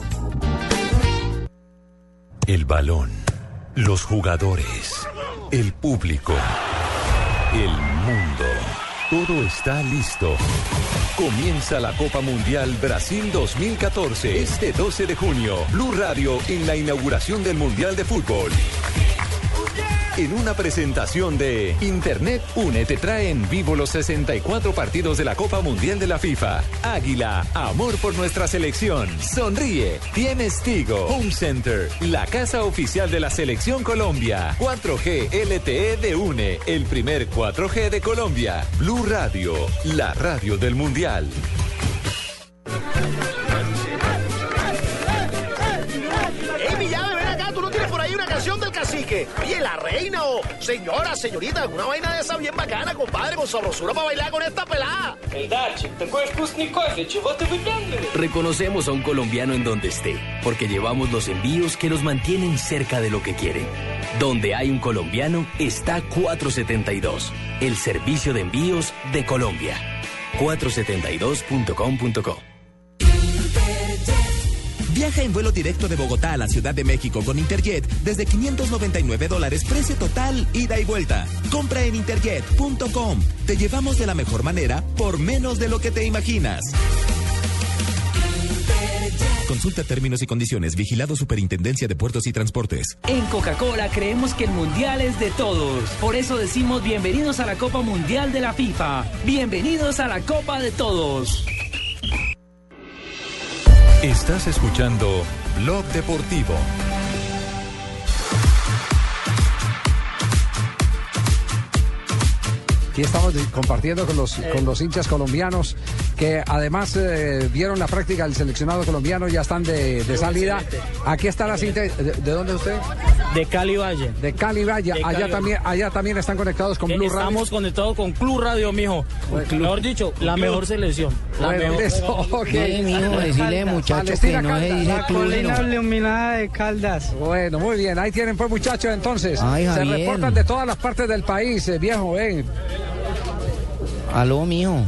El balón, los jugadores, el público, el mundo. Todo está listo. Comienza la Copa Mundial Brasil 2014 este 12 de junio. Blue Radio en la inauguración del Mundial de Fútbol. En una presentación de Internet Une te trae en vivo los 64 partidos de la Copa Mundial de la FIFA. Águila, amor por nuestra selección. Sonríe, tienes Tigo. Home Center, la casa oficial de la selección Colombia. 4G LTE de Une, el primer 4G de Colombia. Blue Radio, la radio del Mundial. mansión del cacique. Oye, la reina o señora, señorita, una vaina de esa bien bacana, compadre, con sabrosura para bailar con esta pelada. Reconocemos a un colombiano en donde esté, porque llevamos los envíos que los mantienen cerca de lo que quieren. Donde hay un colombiano está 472, el servicio de envíos de Colombia. 472.com.co Viaja en vuelo directo de Bogotá a la Ciudad de México con Interjet desde 599 dólares, precio total, ida y vuelta. Compra en interjet.com. Te llevamos de la mejor manera por menos de lo que te imaginas. Consulta términos y condiciones. Vigilado Superintendencia de Puertos y Transportes. En Coca-Cola creemos que el mundial es de todos. Por eso decimos bienvenidos a la Copa Mundial de la FIFA. Bienvenidos a la Copa de Todos. Estás escuchando Blog Deportivo. Aquí estamos compartiendo con los, con los hinchas colombianos que además eh, vieron la práctica del seleccionado colombiano, ya están de, de salida. Aquí está la cinta. ¿De, de dónde usted? De Cali Valle. De Cali Valle. De allá, Cali también, allá también están conectados con Eh, Blue Radio. Estamos conectados con Club Radio, mijo. Bueno, Mejor dicho, la Club. mejor selección. La Bueno, mejor. eso, ok. Dile, mijo, decirle, muchacho, Palestina que no se dice La club, iluminada de Caldas. Bueno, muy bien. Ahí tienen pues muchachos entonces. Ay, Se reportan de todas las partes del país, eh, viejo, ven. Aló, mijo.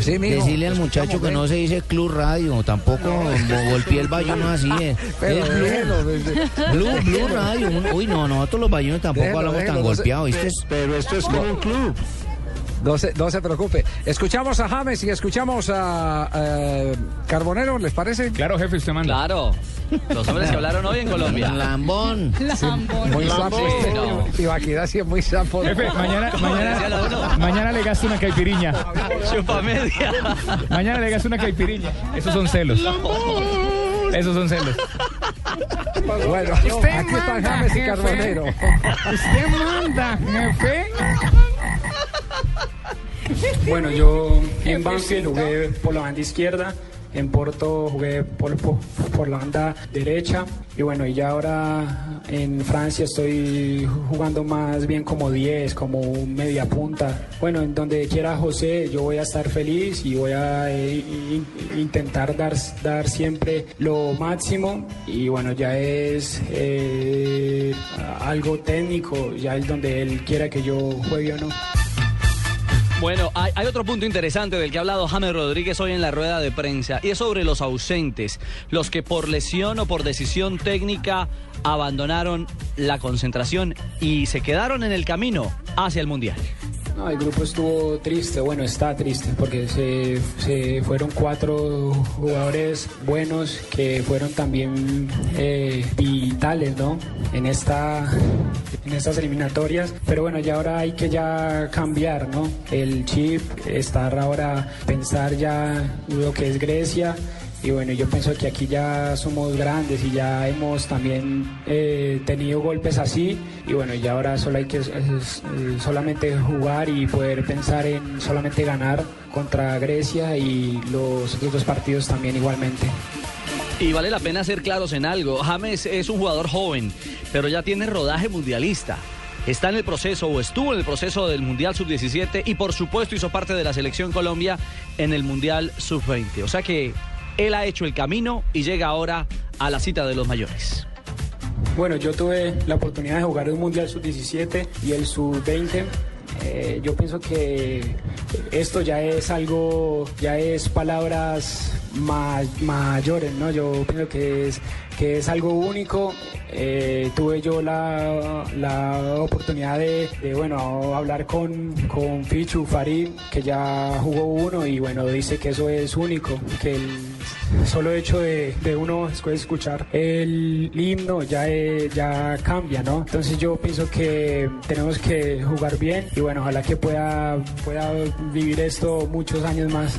Sí, mijo. Decirle al muchacho que no se dice Club Radio, tampoco go- golpeé el bayuno así. Es, Pero es déjelo, Blue. Blue, Blue Radio. Uy, no, nosotros los bayunos tampoco hablamos tan no golpeados, ¿viste? Pero esto es como un club. No se, no se preocupe. Escuchamos a James y escuchamos a eh, Carbonero, ¿les parece? Claro, jefe, usted manda. Claro. Los hombres que hablaron hoy en Colombia. Lambón. Muy sapo. No. Y Baquedad sí es muy sapo. Jefe, mañana, mañana, mañana le gasto una caipiriña. Chupa media. Mañana le gasto una caipiriña. Esos son celos. Esos son celos. Bueno, Usted aquí están manda, James y. Carbonero. Usted manda, jefe. Bueno, yo en Banfield jugué por la banda izquierda, en Porto jugué por, por, la banda derecha y bueno, y ya ahora en Francia estoy jugando más bien como 10, como media punta. Bueno, en donde quiera José, yo voy a estar feliz y voy a eh, in- intentar dar, dar siempre lo máximo y bueno, ya es eh, algo técnico, ya es donde él quiera que yo juegue o no. Bueno, hay, otro punto interesante del que ha hablado James Rodríguez hoy en la rueda de prensa y es sobre los ausentes, los que por lesión o por decisión técnica abandonaron la concentración y se quedaron en el camino hacia el Mundial. No, el grupo estuvo triste, bueno, está triste porque se, se fueron cuatro jugadores buenos que fueron también eh, vitales, ¿no? En esta en estas eliminatorias, pero bueno, ya ahora hay que ya cambiar, ¿no? El chip, estar ahora pensar ya lo que es Grecia y bueno, yo pienso que aquí ya somos grandes y ya hemos también eh, tenido golpes así. Y bueno, ya ahora solo hay que eh, solamente jugar y poder pensar en solamente ganar contra Grecia y los otros dos partidos también igualmente. Y vale la pena ser claros en algo. James es un jugador joven, pero ya tiene rodaje mundialista. Está en el proceso o estuvo en el proceso del Mundial Sub-17 y por supuesto hizo parte de la selección Colombia en el Mundial Sub-20. O sea que él ha hecho el camino y llega ahora a la cita de los mayores. Bueno, yo tuve la oportunidad de jugar un Mundial Sub-17 y el Sub-20. Eh, yo pienso que esto ya es algo, ya es palabras ma- mayores, ¿no? Yo pienso que es, que es algo único. Eh, tuve yo la, la oportunidad de, bueno, hablar con, con Fichu Farid, que ya jugó uno y bueno, dice que eso es único, que el solo hecho de, de uno escuchar el himno ya, eh, ya cambia, ¿no? Entonces yo pienso que tenemos que jugar bien y bueno, ojalá que pueda, pueda vivir esto muchos años más.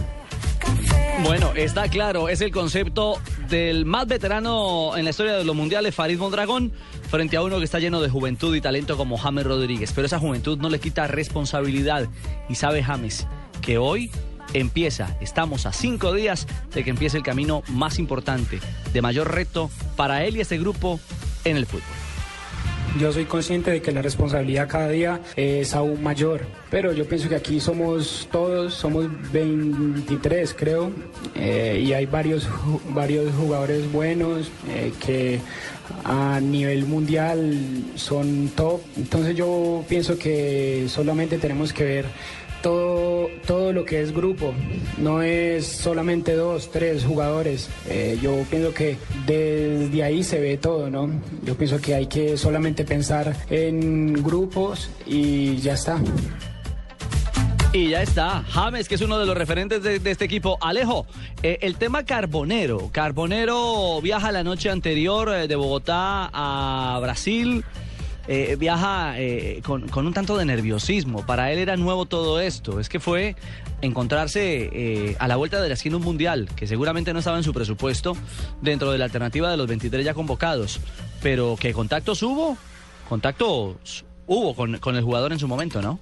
Bueno, está claro, es el concepto del más veterano en la historia de los mundiales, Farid Mondragón, frente a uno que está lleno de juventud y talento como James Rodríguez. Pero esa juventud no le quita responsabilidad. Y sabe James que hoy empieza, estamos a cinco días de que empiece el camino más importante, de mayor reto para él y este grupo en el fútbol. Yo soy consciente de que la responsabilidad cada día es aún mayor, pero yo pienso que aquí somos todos, somos 23 creo, eh, y hay varios, varios jugadores buenos eh, que a nivel mundial son top, entonces yo pienso que solamente tenemos que ver todo, todo lo que es grupo, no es solamente dos, tres jugadores. Eh, yo pienso que desde ahí se ve todo, ¿no? Yo pienso que hay que solamente pensar en grupos y ya está. Y ya está, James, que es uno de los referentes de, este equipo. Alejo, eh, el tema Carbonero. Carbonero viaja la noche anterior eh, de Bogotá a Brasil. Eh, viaja eh, con, un tanto de nerviosismo. Para él era nuevo todo esto. Es que fue encontrarse eh, a la vuelta de la esquina un mundial, que seguramente no estaba en su presupuesto dentro de la alternativa de los 23 ya convocados. Pero que contactos hubo, contactos hubo con el jugador en su momento, ¿no?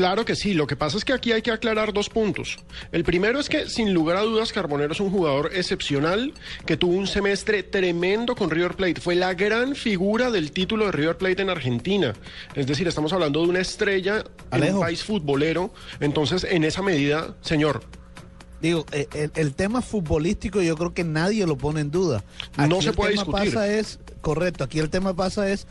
Claro que sí, lo que pasa es que aquí hay que aclarar dos puntos. El primero es que sin lugar a dudas Carbonero es un jugador excepcional que tuvo un semestre tremendo con River Plate. Fue la gran figura del título de River Plate en Argentina. Es decir, estamos hablando de una estrella en Alejo. un país futbolero. Entonces, en esa medida, señor, Digo, eh, el, el tema futbolístico yo creo que nadie lo pone en duda. No se el puede tema discutir. pasa es, correcto, aquí el tema pasa es,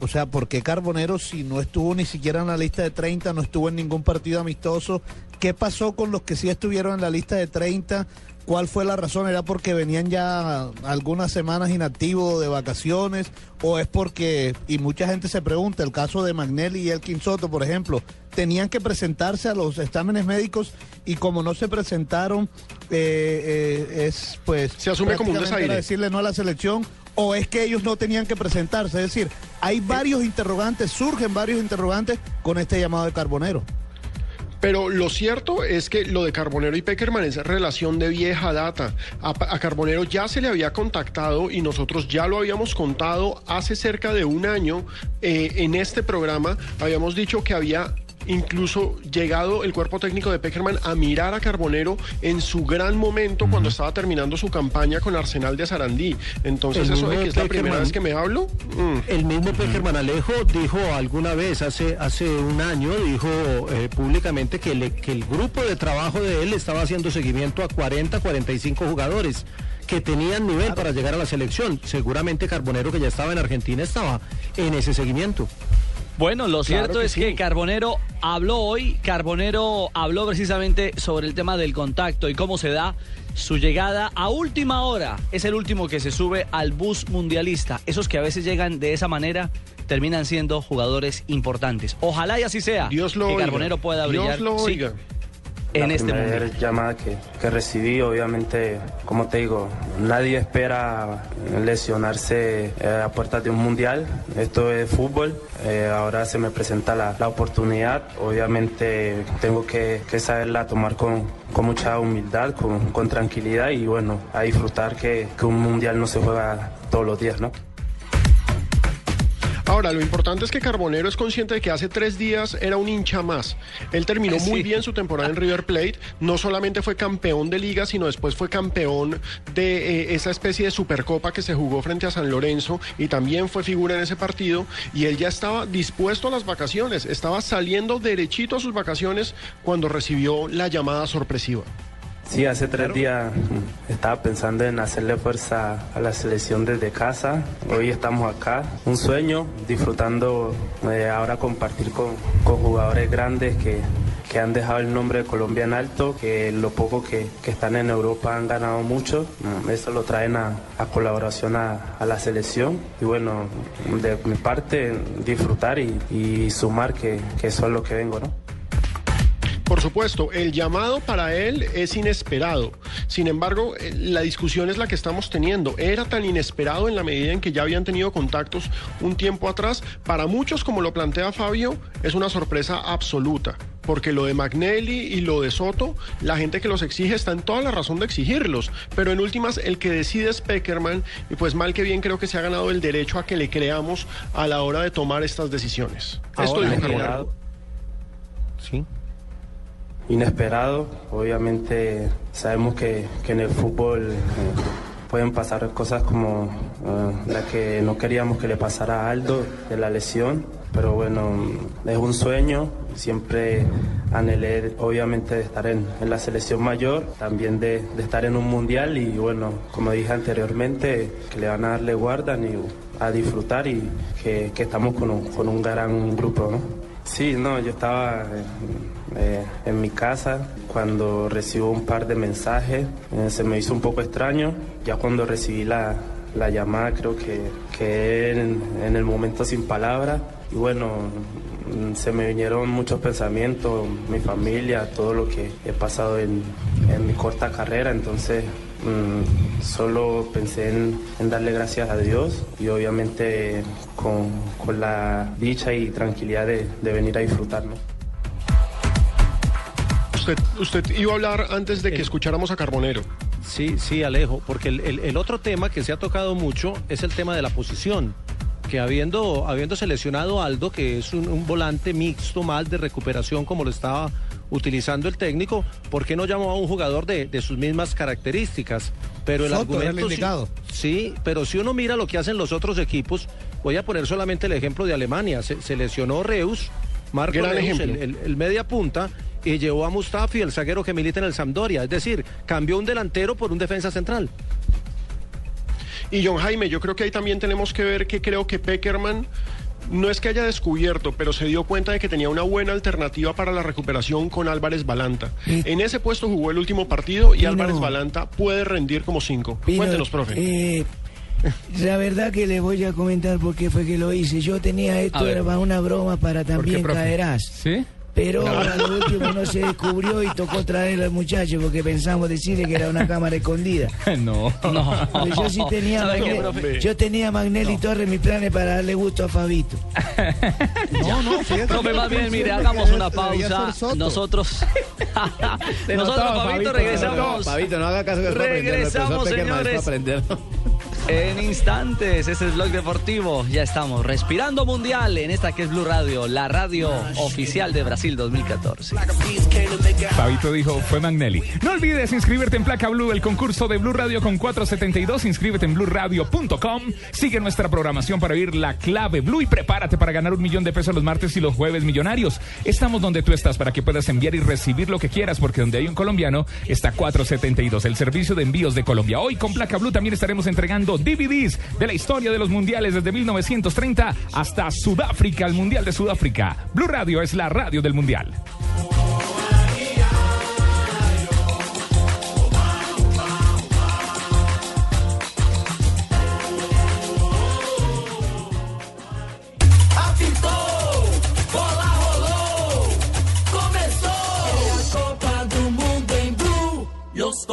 o sea, ¿por qué Carbonero si no estuvo ni siquiera en la lista de 30, no estuvo en ningún partido amistoso? ¿Qué pasó con los que sí estuvieron en la lista de 30? ¿Cuál fue la razón? ¿Era porque venían ya algunas semanas inactivos de vacaciones? ¿O es porque, y mucha gente se pregunta, el caso de Magnelli y Elkin Soto, por ejemplo, tenían que presentarse a los exámenes médicos y como no se presentaron, eh, eh, es pues... Se asume como un desaire. era decirle no a la selección o es que ellos no tenían que presentarse. Es decir, hay varios interrogantes, surgen varios interrogantes con este llamado de Carbonero. Pero lo cierto es que lo de Carbonero y Peckerman es relación de vieja data. A, Carbonero ya se le había contactado y nosotros ya lo habíamos contado hace cerca de un año eh, en este programa. Habíamos dicho que había incluso llegado el cuerpo técnico de Peckerman a mirar a Carbonero en su gran momento cuando estaba terminando su campaña con Arsenal de Sarandí. Entonces, El eso de que es la primera vez que me hablo. mm. El mismo Peckerman Alejo dijo alguna vez, hace, hace un año, dijo eh, públicamente que, le- que el grupo de trabajo de él estaba haciendo seguimiento a 40, 45 jugadores que tenían nivel para llegar a la selección. Seguramente Carbonero, que ya estaba en Argentina, estaba en ese seguimiento. Bueno, lo Claro cierto que es sí. que Carbonero habló hoy, Carbonero habló precisamente sobre el tema del contacto y cómo se da su llegada a última hora. Es el último que se sube al bus mundialista. Esos que a veces llegan de esa manera terminan siendo jugadores importantes. Ojalá y así sea. Dios lo que oiga. Carbonero pueda Dios brillar lo sí, oiga. En la este llamada que, que recibí, obviamente, como te digo, nadie espera lesionarse eh, a puertas de un mundial. Esto es fútbol. eh, ahora se me presenta la, la oportunidad. Obviamente tengo que, que saberla tomar con, con mucha humildad, con, con tranquilidad y bueno, a disfrutar que, que un mundial no se juega todos los días, ¿no? Ahora, lo importante es que Carbonero es consciente de que hace tres días era un hincha más. Él terminó muy bien su temporada en River Plate. No solamente fue campeón de liga, sino después fue campeón de eh, esa especie de supercopa que se jugó frente a San Lorenzo y también fue figura en ese partido. Y él ya estaba dispuesto a las vacaciones. Estaba saliendo derechito a sus vacaciones cuando recibió la llamada sorpresiva. Sí, hace tres días mm, estaba pensando en hacerle fuerza a la selección desde casa. Hoy estamos acá. Un sueño, disfrutando eh, ahora compartir con, con jugadores grandes que, que han dejado el nombre de Colombia en alto, que lo poco que, que están en Europa han ganado mucho. Mm, Eso lo traen a, a colaboración a, a la selección. Y bueno, de mi parte, disfrutar y, y sumar, que, que eso es lo que vengo, ¿no? Por supuesto, el llamado para él es inesperado. Sin embargo, eh, la discusión es la que estamos teniendo. Era tan inesperado en la medida en que ya habían tenido contactos un tiempo atrás. Para muchos, como lo plantea Fabio, es una sorpresa absoluta. Porque lo de Magnelli y lo de Soto, la gente que los exige está en toda la razón de exigirlos. Pero en últimas, el que decide es Peckerman. Y pues mal que bien creo que se ha ganado el derecho a que le creamos a la hora de tomar estas decisiones. Esto dijo. Sí. Inesperado, obviamente sabemos que, que en el fútbol eh, pueden pasar cosas como eh, la que no queríamos que le pasara a Aldo de la lesión, pero bueno, es un sueño, siempre anhelé obviamente de estar en, en la selección mayor, también de, de estar en un mundial y bueno, como dije anteriormente, que le van a darle guarda y a disfrutar y que, que estamos con un, con un gran grupo, ¿no? Sí, no, yo estaba eh, eh, en mi casa cuando recibo un par de mensajes, eh, se me hizo un poco extraño, ya cuando recibí la, la llamada creo que, que en, el momento sin palabras y bueno, mm, se me vinieron muchos pensamientos, mi familia, todo lo que he pasado en, en mi corta carrera, entonces mm, solo pensé en, darle gracias a Dios y obviamente con, con la dicha y tranquilidad de, de venir a disfrutar. Usted, usted iba a hablar antes de que escucháramos a Carbonero. Sí, sí, Alejo, porque el, el- el otro tema que se ha tocado mucho es el tema de la posición. Que habiendo, habiendo seleccionado Aldo, que es un, un volante mixto más de recuperación como lo estaba utilizando el técnico, ¿por qué no llamó a un jugador de, de sus mismas características? Pero el Soto era el argumento. sí- pero si uno mira lo que hacen los otros equipos, voy a poner solamente el ejemplo de Alemania. Se, se lesionó Reus, Marco Reus, ejemplo. el, el- el media punta, y llevó a Mustafi, el zaguero que milita en el Sampdoria. Es decir, cambió un delantero por un defensa central. Y John Jaime, yo creo que ahí también tenemos que ver que creo que Peckerman no es que haya descubierto, pero se dio cuenta de que tenía una buena alternativa para la recuperación con Álvarez Balanta. En ese puesto jugó el último partido y Pino. Álvarez Balanta puede rendir como cinco. Pino, Cuéntenos, profe. eh, la verdad que le voy a comentar por qué fue que lo hice. Yo tenía esto, era una broma para también caerás. ¿Sí? Pero No. a lo último no se descubrió y tocó traer al muchacho porque pensamos decirle que era una cámara escondida. No. No. Porque yo sí tenía yo tenía Magnelli Torres en mis planes para darle gusto a Fabito. No, no, fíjate. Profe, más bien, mire, hagamos una pausa. Nosotros. Nosotros, Fabito, Fabito, regresamos. Fabito, no haga caso que Regresamos, señores. En instantes, ese es blog deportivo. Ya estamos respirando mundial en esta que es Blue Radio, la radio oficial de Brasil 2014. Fabito dijo, fue Magnelli. No olvides inscribirte en Placa Blue, el concurso de Blue Radio con 472. Inscríbete en blueradio.com. Sigue nuestra programación para oír la clave Blue y prepárate para ganar un millón de pesos los martes y los jueves millonarios. Estamos donde tú estás para que puedas enviar y recibir lo que quieras, porque donde hay un colombiano está 472, el servicio de envíos de Colombia. Hoy con Placa Blue también estaremos entregando DVDs de la historia de los mundiales desde 1930 hasta Sudáfrica, el Mundial de Sudáfrica. Blue Radio es la radio del Mundial.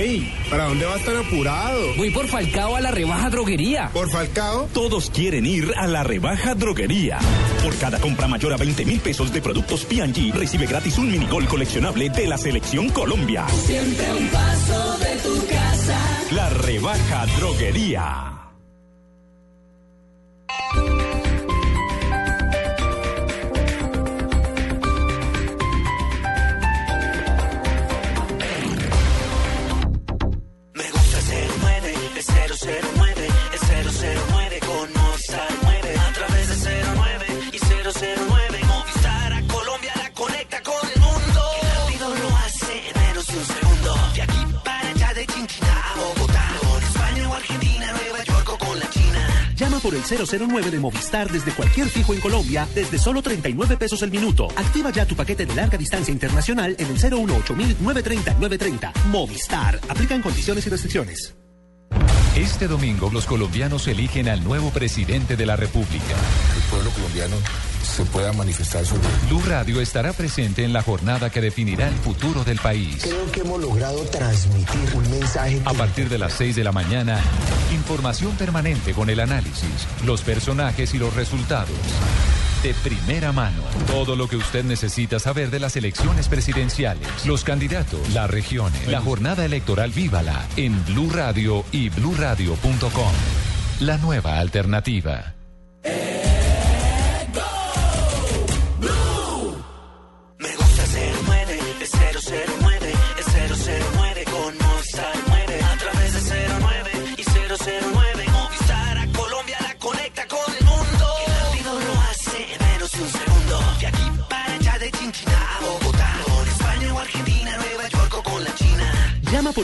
¡Ey! ¿Para dónde va a estar apurado? Voy por Falcao a la rebaja droguería. ¿Por Falcao? Todos quieren ir a la rebaja droguería. Por cada compra mayor a 20 mil pesos de productos P&G, recibe gratis un minigol coleccionable de la Selección Colombia. Siempre un paso de tu casa. La rebaja droguería. Por el 009 de Movistar desde cualquier fijo en Colombia desde solo 39 pesos el minuto. Activa ya tu paquete de larga distancia internacional en el 018 930 930. Movistar. Aplican condiciones y restricciones. Este domingo los colombianos eligen al nuevo presidente de la República. el pueblo colombiano se pueda manifestar sobre Blue Radio estará presente en la jornada que definirá el futuro del país. Creo que hemos logrado transmitir un mensaje. A partir de las 6 de la mañana, información permanente con el análisis, los personajes y los resultados. De primera mano, todo lo que usted necesita saber de las elecciones presidenciales, los candidatos, las regiones, la jornada electoral vívala en Blue Radio y bluradio.com. La nueva alternativa.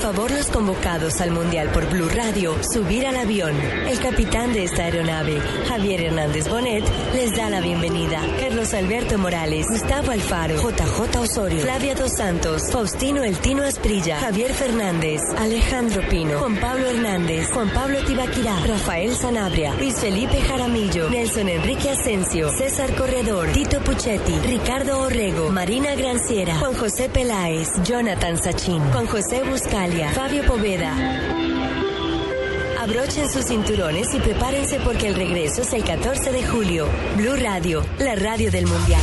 Favor, los convocados al Mundial por Blue Radio, subir al avión. El capitán de esta aeronave, Javier Hernández Bonet, les da la bienvenida. Carlos Alberto Morales, Gustavo Alfaro, JJ Osorio, Flavia Dos Santos, Faustino El Tino Asprilla, Javier Fernández, Alejandro Pino, Juan Pablo Hernández, Juan Pablo Tibaquirá, Rafael Sanabria, Luis Felipe Jaramillo, Nelson Enrique Asensio, César Corredor, Tito Puchetti, Ricardo Orrego, Marina Granciera, Juan José Peláez, Jonathan Sachin, Juan José Fabio Poveda. Abrochen sus cinturones y prepárense porque el regreso es el 14 de julio. Blue Radio, la radio del Mundial.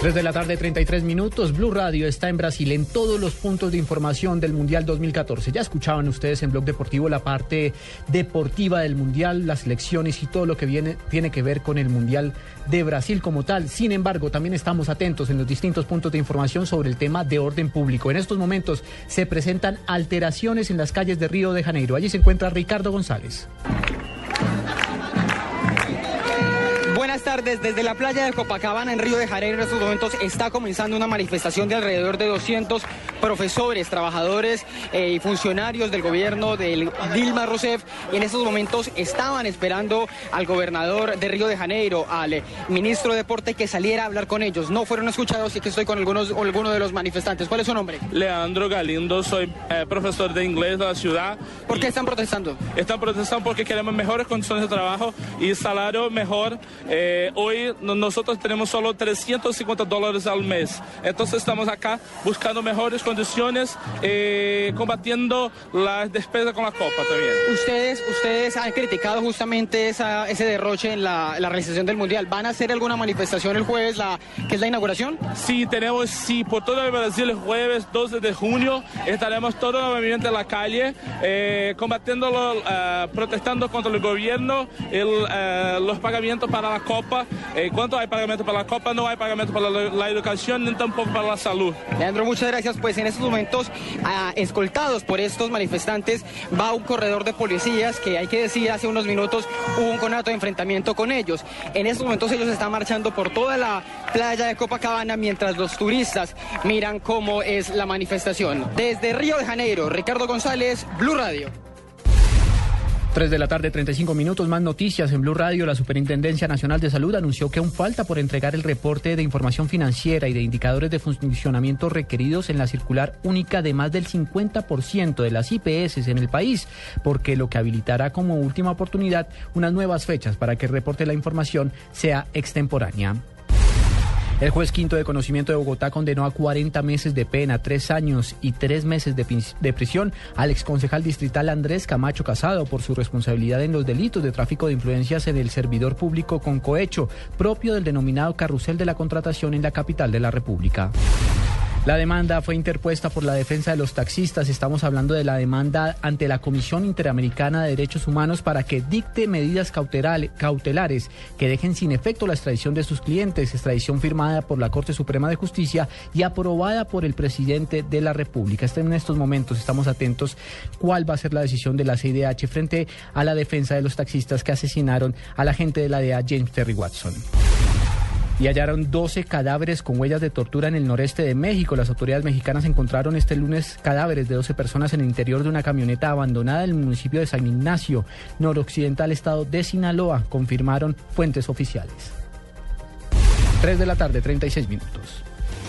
3 de la tarde, 33 minutos. Blue Radio está en Brasil en todos los puntos de información del Mundial 2014. Ya escuchaban ustedes en Blog Deportivo la parte deportiva del Mundial, las elecciones y todo lo que viene, tiene que ver con el Mundial de Brasil como tal. Sin embargo, también estamos atentos en los distintos puntos de información sobre el tema de orden público. En estos momentos se presentan alteraciones en las calles de Río de Janeiro. Allí se encuentra Ricardo González. Tardes. Desde la playa de Copacabana en Río de Janeiro en estos momentos está comenzando una manifestación de alrededor de 200 profesores, trabajadores eh, y funcionarios del gobierno de Dilma Rousseff. Y en estos momentos estaban esperando al gobernador de Río de Janeiro, al eh, ministro de Deporte, que saliera a hablar con ellos. No fueron escuchados y que estoy con algunos, algunos de los manifestantes. ¿Cuál es su nombre? Leandro Galindo, soy eh, profesor de inglés de la ciudad. ¿Por qué están protestando? Están protestando porque queremos mejores condiciones de trabajo y salario mejor. Eh, hoy no- nosotros tenemos solo 350 dólares al mes. Entonces estamos acá buscando mejores condiciones, eh, combatiendo las despesas con la Copa también. Ustedes, ustedes han criticado justamente esa, ese derroche en la, la realización del Mundial. ¿Van a hacer alguna manifestación el jueves, la, que es la inauguración? Sí, tenemos, sí, por todo el Brasil el jueves 12 de junio estaremos todo el movimiento en la calle, eh, combatiéndolo, eh, protestando contra el gobierno, el, eh, los pagamentos para la Copa. Eh, ¿Cuánto hay pagamento para la Copa? No hay pagamento para la, la educación ni tampoco para la salud. Leandro, muchas gracias. Pues en estos momentos, ah, escoltados por estos manifestantes, va un corredor de policías que hay que decir hace unos minutos hubo un conato de enfrentamiento con ellos. En estos momentos ellos están marchando por toda la playa de Copacabana mientras los turistas miran cómo es la manifestación. Desde Río de Janeiro, Ricardo González, Blue Radio. 3 de la tarde, 35 minutos. Más noticias en Blue Radio. La Superintendencia Nacional de Salud anunció que aún falta por entregar el reporte de información financiera y de indicadores de funcionamiento requeridos en la circular única de más del 50% de las IPS en el país, porque lo que habilitará como última oportunidad unas nuevas fechas para que el reporte de la información sea extemporánea. El juez quinto de conocimiento de Bogotá condenó a 40 meses de pena, 3 años y 3 meses de, pris- de prisión al exconcejal distrital Andrés Camacho Casado por su responsabilidad en los delitos de tráfico de influencias en el servidor público con cohecho, propio del denominado carrusel de la contratación en la capital de la República. La demanda fue interpuesta por la defensa de los taxistas. Estamos hablando de la demanda ante la Comisión Interamericana de Derechos Humanos para que dicte medidas cautelares que dejen sin efecto la extradición de sus clientes, extradición firmada por la Corte Suprema de Justicia y aprobada por el presidente de la República. Este- En estos momentos estamos atentos cuál va a ser la decisión de la CIDH frente a la defensa de los taxistas que asesinaron al agente de la DEA James Terry Watson y hallaron 12 cadáveres con huellas de tortura en el noreste de México. Las autoridades mexicanas encontraron este lunes cadáveres de 12 personas en el interior de una camioneta abandonada en el municipio de San Ignacio, noroccidental estado de Sinaloa, confirmaron fuentes oficiales. 3 de la tarde, 36 minutos.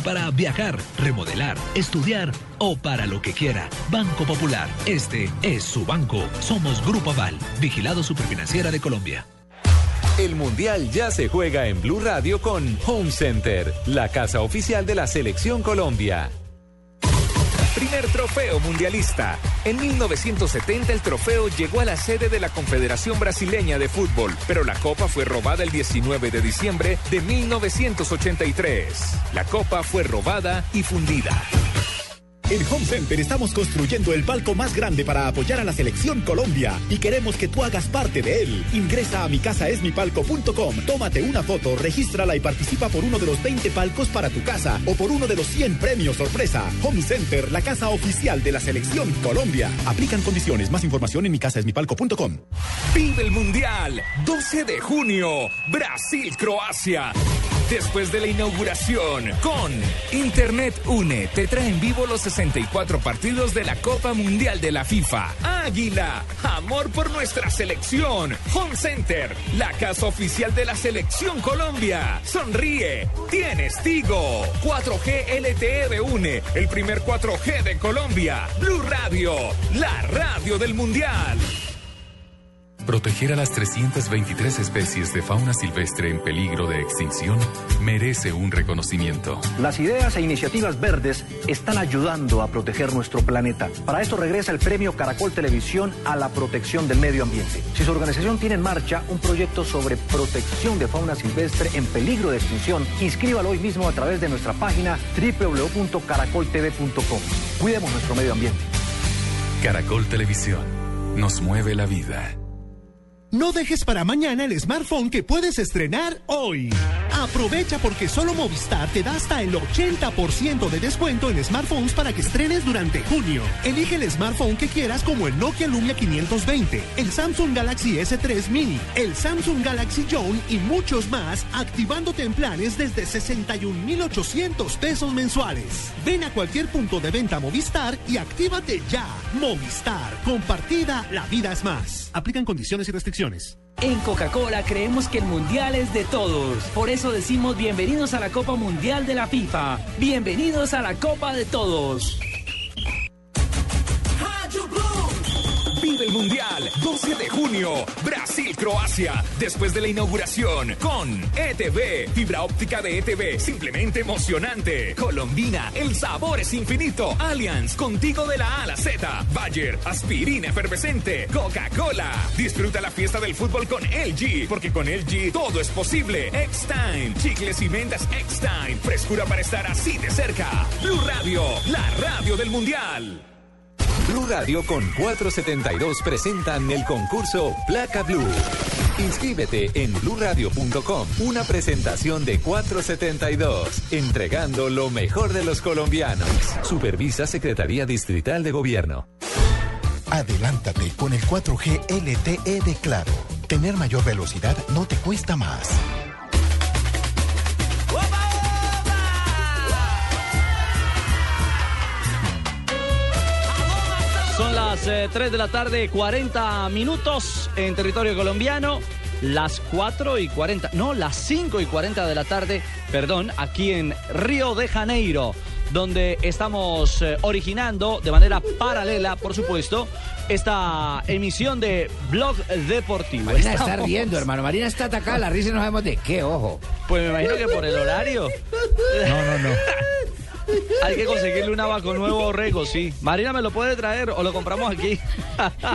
para viajar, remodelar, estudiar o para lo que quiera. Banco Popular. Este es su banco. Somos Grupo Aval, vigilado superfinanciera de Colombia. El Mundial ya se juega en Blue Radio con Home Center, la casa oficial de la Selección Colombia. Primer trofeo mundialista. En 1970 el trofeo llegó a la sede de la Confederación Brasileña de Fútbol, pero la copa fue robada el 19 de diciembre de 1983. La copa fue robada y fundida. En Home Center estamos construyendo el palco más grande para apoyar a la selección Colombia y queremos que tú hagas parte de él. Ingresa a micasaesmipalco.com, tómate una foto, regístrala y participa por uno de los 20 palcos para tu casa o por uno de los 100 premios sorpresa. Home Center, la casa oficial de la selección Colombia. Aplican condiciones. Más información en micasaesmipalco.com. Vive el Mundial, 12 de junio, Brasil-Croacia. Después de la inauguración, con Internet Une, te trae en vivo los 64 partidos de la Copa Mundial de la FIFA. Águila, amor por nuestra selección. Home Center, la casa oficial de la selección Colombia. Sonríe, tienes Tigo. 4G LTE de Une, el primer 4G de Colombia. Blue Radio, la radio del Mundial. Proteger a las 323 especies de fauna silvestre en peligro de extinción merece un reconocimiento. Las ideas e iniciativas verdes están ayudando a proteger nuestro planeta. Para esto regresa el premio Caracol Televisión a la protección del medio ambiente. Si su organización tiene en marcha un proyecto sobre protección de fauna silvestre en peligro de extinción, inscríbalo hoy mismo a través de nuestra página www.caracoltv.com. Cuidemos nuestro medio ambiente. Caracol Televisión nos mueve la vida. No dejes para mañana el smartphone que puedes estrenar hoy. Aprovecha porque solo Movistar te da hasta el 80% de descuento en smartphones para que estrenes durante junio. Elige el smartphone que quieras como el Nokia Lumia 520, el Samsung Galaxy S3 Mini, el Samsung Galaxy Zone y muchos más, activándote en planes desde 61,800 pesos mensuales. Ven a cualquier punto de venta Movistar y actívate ya. Movistar, compartida, la vida es más. Aplican condiciones y restricciones. En Coca-Cola creemos que el mundial es de todos. Por eso decimos bienvenidos a la Copa Mundial de la FIFA. Bienvenidos a la Copa de Todos. Vive el Mundial, 12 de junio, Brasil-Croacia. Después de la inauguración, con ETV, fibra óptica de ETV, simplemente emocionante. Colombina, el sabor es infinito. Allianz, contigo de la A a Z. Bayer, aspirina efervescente. Coca-Cola. Disfruta la fiesta del fútbol con LG, porque con LG todo es posible. X-Time, chicles y mentas X-Time. Frescura para estar así de cerca. Blue Radio, la radio del Mundial. Blue Radio con 472 presentan el concurso Placa Blue. Inscríbete en bluradio.com. Una presentación de 472, entregando lo mejor de los colombianos. Supervisa Secretaría Distrital de Gobierno. Adelántate con el 4G LTE de Claro. Tener mayor velocidad no te cuesta más. Las eh, 3 de la tarde, 40 minutos en territorio colombiano. Las 4 y 40, no, las 5 y 40 de la tarde, perdón, aquí en Río de Janeiro, donde estamos eh, originando de manera paralela, por supuesto, esta emisión de Blog Deportivo. Marina está riendo, hermano. Marina está atacada. La risa no sabemos de qué, ojo. Pues me imagino que por el horario. No, no, no. Hay que conseguirle un abaco nuevo Rego, sí. Marina me lo puede traer o lo compramos aquí.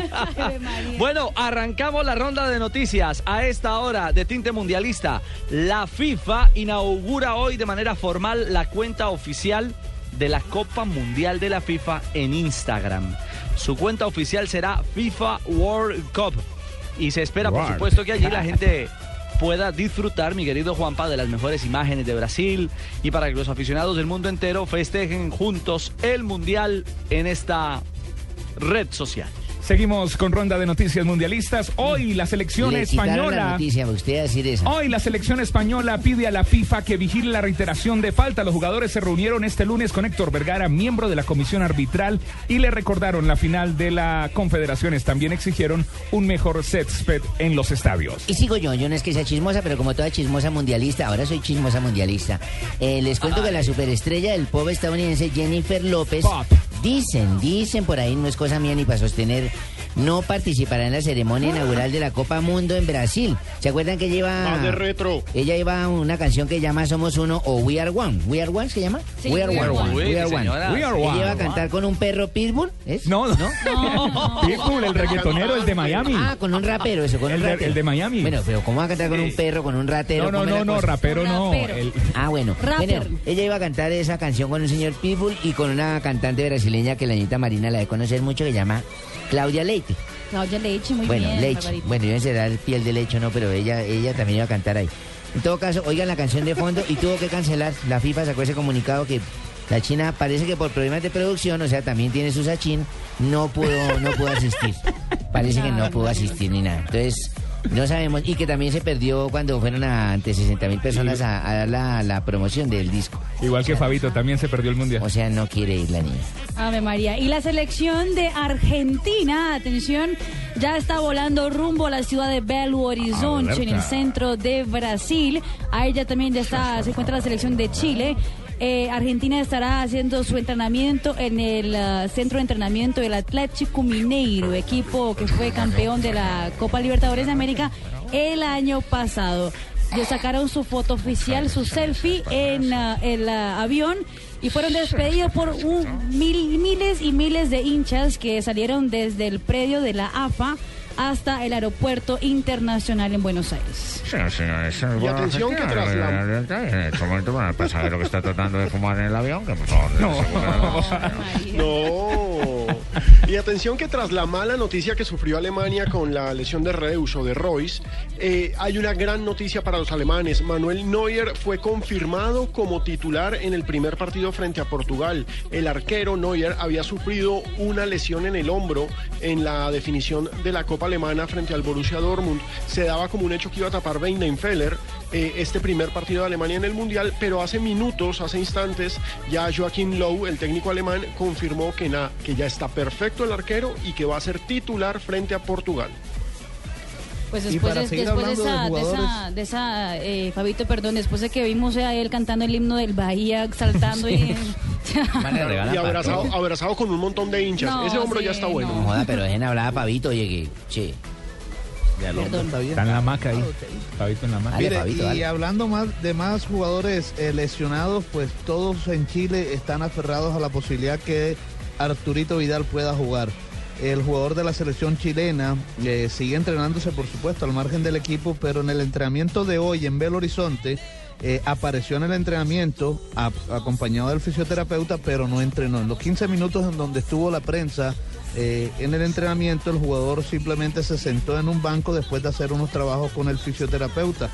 bueno, arrancamos la ronda de noticias a esta hora de tinte mundialista. La FIFA inaugura hoy de manera formal la cuenta oficial de la Copa Mundial de la FIFA en Instagram. Su cuenta oficial será FIFA World Cup. Y se espera, por supuesto, que allí la gente pueda disfrutar, mi querido Juanpa, de las mejores imágenes de Brasil y para que los aficionados del mundo entero festejen juntos el Mundial en esta red social. Seguimos con ronda de noticias mundialistas. Hoy la selección Le quitaron la española. noticia, me usted decir eso. Hoy la selección española pide a la FIFA que vigile la reiteración de falta. Los jugadores se reunieron este lunes con Héctor Vergara, miembro de la comisión arbitral, y le recordaron la final de la Confederaciones. También exigieron un mejor césped en los estadios. Y sigo yo, yo no es que sea chismosa, pero como toda chismosa mundialista, ahora soy chismosa mundialista. Eh, les cuento que la superestrella del pop estadounidense Jennifer López, dicen, dicen por ahí, no es cosa mía ni para sostener, no participará en la ceremonia inaugural de la Copa Mundo en Brasil. ¿Se acuerdan que lleva... Más de retro. Ella lleva una canción que llama Somos Uno o We Are One. ¿We Are One se llama? Sí, We Are One. We Are One. We Are Ella One. iba a cantar con un perro pitbull, ¿es? No, no. ¿No? Pitbull, el reggaetonero, el de Miami. Ah, con un rapero, eso, con El un de- rapero. el de Miami. Bueno, pero ¿cómo va a cantar con un perro, con un ratero? No, no, ¿Cómo es no, no, rapero no. El- Ah, bueno. Rapper. Bueno, ella iba a cantar esa canción con un señor Pitbull y con una cantante brasileña que la Anita Marina la de conocer mucho que se llama Claudia Leite. Claudia Leche, muy bueno, bien. Barbarita. Bueno, yo no sé dar piel de leche o no, pero ella, ella también iba a cantar ahí. En todo caso, oigan la canción de fondo y tuvo que cancelar. La FIFA sacó ese comunicado que la China parece que por problemas de producción, o sea, también tiene su sachín, no pudo, no pudo asistir. Parece que no pudo asistir ni nada. Entonces, no sabemos. Y que también se perdió cuando fueron a, ante 60 mil personas a, a dar la, la promoción del disco. Igual que Fabito, también se perdió el mundial. O sea, no quiere ir la niña. Ave María. Y la selección de Argentina, atención, ya está volando rumbo a la ciudad de Belo Horizonte, en el centro de Brasil. Ahí ya también ya está, se encuentra la selección de Chile. Eh, Argentina estará haciendo su entrenamiento en el ah, centro de entrenamiento del Atlético Mineiro, equipo que fue campeón de la Copa Libertadores de América el año pasado. Ya sacaron su foto oficial, su selfie en ah, el ah, avión y fueron despedidos por un- mil- miles y miles de hinchas que salieron desde el predio de la AFA hasta el aeropuerto internacional en Buenos Aires. Y atención que tras la- En este momento, bueno, para saber lo que está tratando de fumar en el avión, que por favor... No. Y atención que tras la mala noticia que sufrió Alemania con la lesión de Reus o de Royce, eh, hay una gran noticia para los alemanes. Manuel Neuer fue confirmado como titular en el primer partido frente a Portugal. El arquero Neuer había sufrido una lesión en el hombro en la definición de la Copa Alemana frente al Borussia Dortmund. Se daba como un hecho que iba a tapar Weidenfeller eh, este primer partido de Alemania en el Mundial, pero hace minutos, hace instantes, ya Joachim Low, el técnico alemán, confirmó que, na- que ya está perfecto el arquero y que va a ser titular frente a Portugal. Pues después, de, seguir después de hablando de esa, de esa, de esa, eh, Fabito, perdón, después de que vimos a él cantando el himno del Bahía, saltando y... Y abrazado, abrazado con un montón de hinchas. No, Ese hombro ya sí, está bueno. No joda, pero dejen hablar a Pavito, oye, que, che. Está en la maca ahí. Fabito en la maca. Mire, y hablando más de más jugadores eh, lesionados, pues todos en Chile están aferrados a la posibilidad que Arturito Vidal pueda jugar. El jugador de la selección chilena eh, sigue entrenándose, por supuesto, al margen del equipo, pero en el entrenamiento de hoy en Belo Horizonte eh, apareció en el entrenamiento acompañado del fisioterapeuta, pero no entrenó. En los 15 minutos en donde estuvo la prensa eh, en el entrenamiento, el jugador simplemente se sentó en un banco después de hacer unos trabajos con el fisioterapeuta.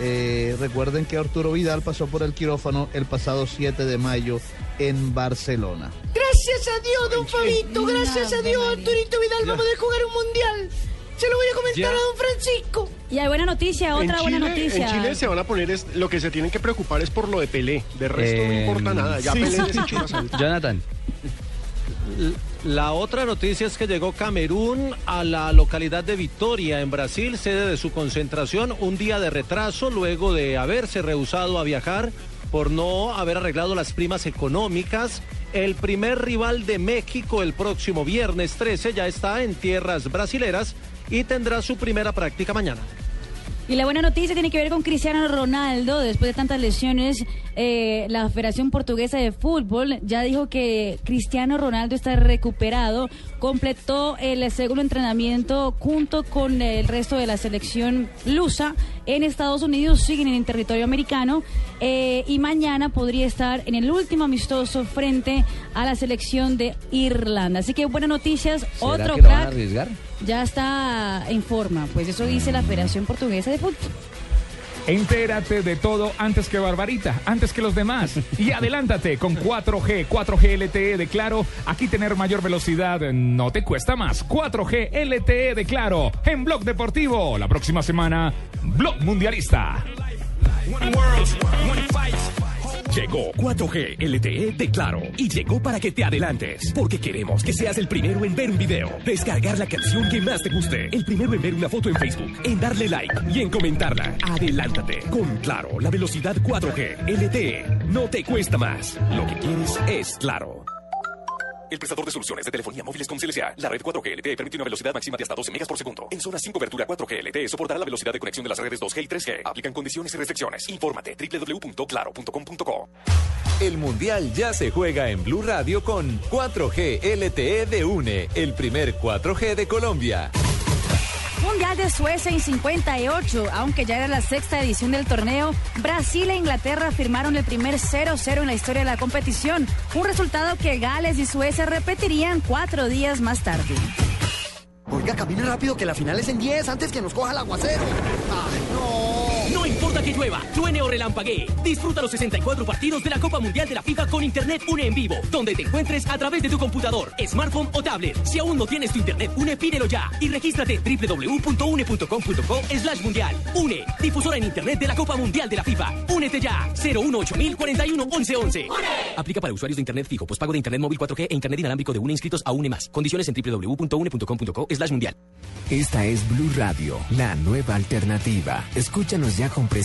Eh, recuerden que Arturo Vidal pasó por el quirófano el pasado 7 de mayo en Barcelona. Gracias a Dios, don Fabito. Gracias a Dios, Arturito Vidal va a poder jugar un mundial. Se lo voy a comentar Ya. a don Francisco. Y hay buena noticia, otra en buena noticia. En Chile se van a poner, es, lo que se tienen que preocupar es por lo de Pelé. De resto no Eh, importa nada. Ya sí, Pelé la salud. Jonathan. La otra noticia es que llegó Camerún a la localidad de Vitoria, en Brasil, sede de su concentración, un día de retraso luego de haberse rehusado a viajar por no haber arreglado las primas económicas. El primer rival de México el próximo viernes 13 ya está en tierras brasileras y tendrá su primera práctica mañana. Y la buena noticia tiene que ver con Cristiano Ronaldo. Después de tantas lesiones, eh, la Federación Portuguesa de Fútbol ya dijo que Cristiano Ronaldo está recuperado. Completó el segundo entrenamiento junto con el resto de la selección lusa en Estados Unidos. Siguen en el territorio americano. eh, y mañana podría estar en el último amistoso frente a la selección de Irlanda. Así que buenas noticias. ¿Será Otro crack ya está en forma. Pues eso dice la Federación Portuguesa de Fútbol. Entérate de todo antes que Barbarita, antes que los demás. Y adelántate con 4G, 4G LTE de Claro. Aquí tener mayor velocidad no te cuesta más. 4G LTE de Claro en Blog Deportivo. La próxima semana, Blog Mundialista. Llegó 4G LTE de Claro y llegó para que te adelantes, porque queremos que seas el primero en ver un video, descargar la canción que más te guste, el primero en ver una foto en Facebook, en darle like y en comentarla. Adelántate con Claro, la velocidad 4G LTE no te cuesta más. Lo que quieres es Claro. El prestador de soluciones de telefonía móviles con CLSA. La red 4G LTE permite una velocidad máxima de hasta 12 megas por segundo. En zonas sin cobertura 4G LTE soportará la velocidad de conexión de las redes 2G y 3G. Aplican condiciones y restricciones. Infórmate www.claro.com.co. El Mundial ya se juega en Blue Radio con 4G LTE de UNE, el primer 4G de Colombia. Mundial de Suecia en 58, aunque ya era la sexta edición del torneo, Brasil e Inglaterra firmaron el primer 0-0 en la historia de la competición, un resultado que Gales y Suecia repetirían cuatro días más tarde. Oiga, camine rápido que la final es en 10 antes que nos coja el aguacero. ¡Ay, no! Que llueva, truene o relampaguee. Disfruta los 64 partidos de la Copa Mundial de la FIFA con Internet UNE en vivo, donde te encuentres a través de tu computador, smartphone o tablet. Si aún no tienes tu Internet UNE, pídelo ya y regístrate www.une.com.co slash mundial. UNE, difusora en Internet de la Copa Mundial de la FIFA. Únete ya. 018 41 1111. Aplica para usuarios de Internet fijo, pospago de Internet móvil 4G e Internet inalámbrico de UNE inscritos a UNE más. Condiciones en www.une.com.co slash mundial. Esta es Blue Radio, la nueva alternativa. Escúchanos ya con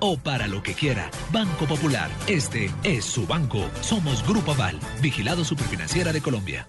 o para lo que quiera. Banco Popular, este es su banco. Somos Grupo Aval, vigilado superfinanciera de Colombia.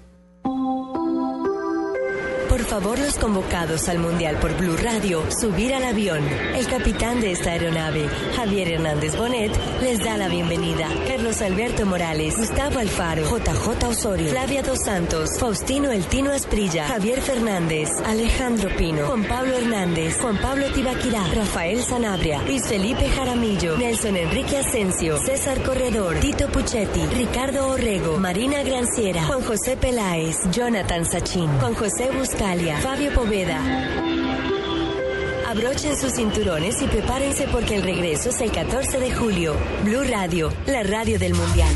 Favor, los convocados al Mundial por Blue Radio, subir al avión. El capitán de esta aeronave, Javier Hernández Bonet, les da la bienvenida. Carlos Alberto Morales, Gustavo Alfaro, JJ Osorio, Flavia Dos Santos, Faustino El Tino Asprilla, Javier Fernández, Alejandro Pino, Juan Pablo Hernández, Juan Pablo Tibaquirá, Rafael Sanabria, Luis Felipe Jaramillo, Nelson Enrique Asensio, César Corredor, Tito Puchetti, Ricardo Orrego, Marina Granciera, Juan José Peláez, Jonathan Sachin, Juan José Fabio Poveda. Abrochen sus cinturones y prepárense porque el regreso es el 14 de julio. Blue Radio, la radio del Mundial.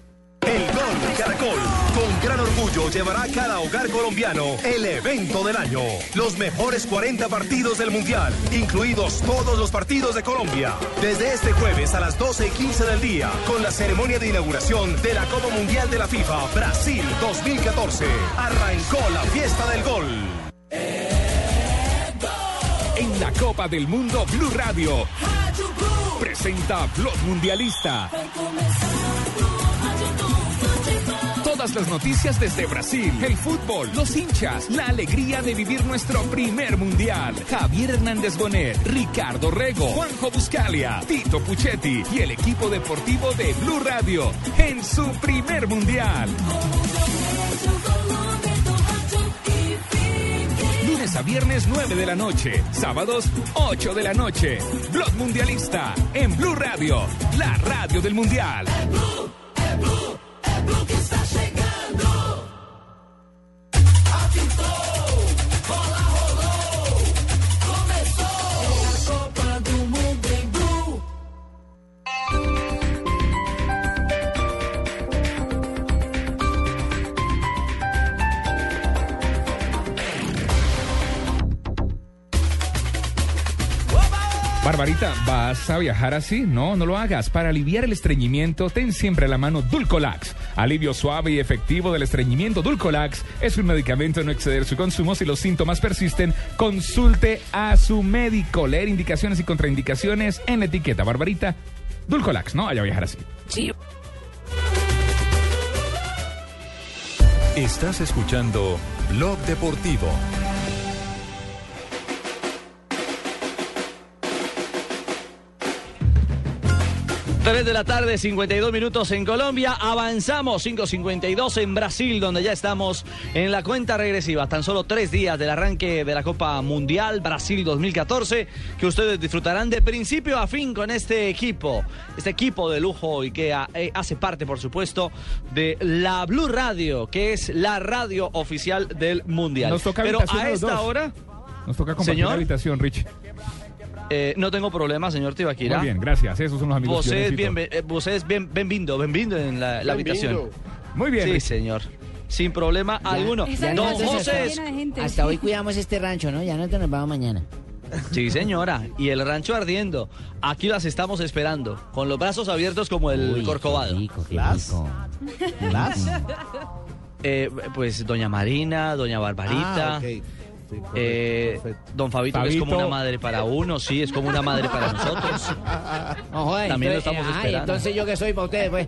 El Gol Caracol, con gran orgullo, llevará a cada hogar colombiano el evento del año. Los mejores 40 partidos del Mundial, incluidos todos los partidos de Colombia. Desde este jueves a las 12 y 15 del día, con la ceremonia de inauguración de la Copa Mundial de la FIFA Brasil 2014. Arrancó la fiesta del gol. En la Copa del Mundo Blue Radio presenta Blog Mundialista. Todas las noticias desde Brasil, el fútbol, los hinchas, la alegría de vivir nuestro primer mundial. Javier Hernández Bonet, Ricardo Rego, Juanjo Buscalia, Tito Puchetti y el equipo deportivo de Blue Radio en su primer mundial. Lunes a viernes 9 de la noche, sábados 8 de la noche. Blog Mundialista en Blue Radio, la radio del mundial. ¿Vas a viajar así? No, no lo hagas. Para aliviar el estreñimiento, ten siempre a la mano Dulcolax. Alivio suave y efectivo del estreñimiento Dulcolax es un medicamento no exceder su consumo. Si los síntomas persisten, consulte a su médico. Leer indicaciones y contraindicaciones en la etiqueta. Barbarita, Dulcolax, no vaya a viajar así. Sí. Estás escuchando Blog Deportivo. 3 de la tarde, 52 minutos en Colombia. Avanzamos 5.52 en Brasil, donde ya estamos en la cuenta regresiva. Tan solo tres días del arranque de la Copa Mundial Brasil 2014, que ustedes disfrutarán de principio a fin con este equipo. Este equipo de lujo y que eh, hace parte, por supuesto, de la Blue Radio, que es la radio oficial del Mundial. Nos toca Pero a esta hora... Nos toca compartir Señor. la habitación, Rich. Eh, no tengo problema, señor Tibaquira. Muy bien, gracias. Esos son los amigos Vos es necesito. bien, eh, vos es bien, bienvenido, bienvenido en la, la habitación. Muy bien. Sí, señor. Sin problema alguno. Ya Don José. hasta- es- Hasta hoy cuidamos este rancho, ¿no? Ya no te nos vamos mañana. Sí, señora. Y el rancho ardiendo. Aquí las estamos esperando. Con los brazos abiertos como el Uy, corcovado. qué rico, qué ¿Las? Eh, pues doña Marina, doña Barbarita. Ah, ok. Eh, don Fabito, que es como Fabito. una madre para uno, sí, es como una madre para nosotros. No, joder, También lo entonces, estamos ay, esperando. entonces yo que soy para ustedes, pues.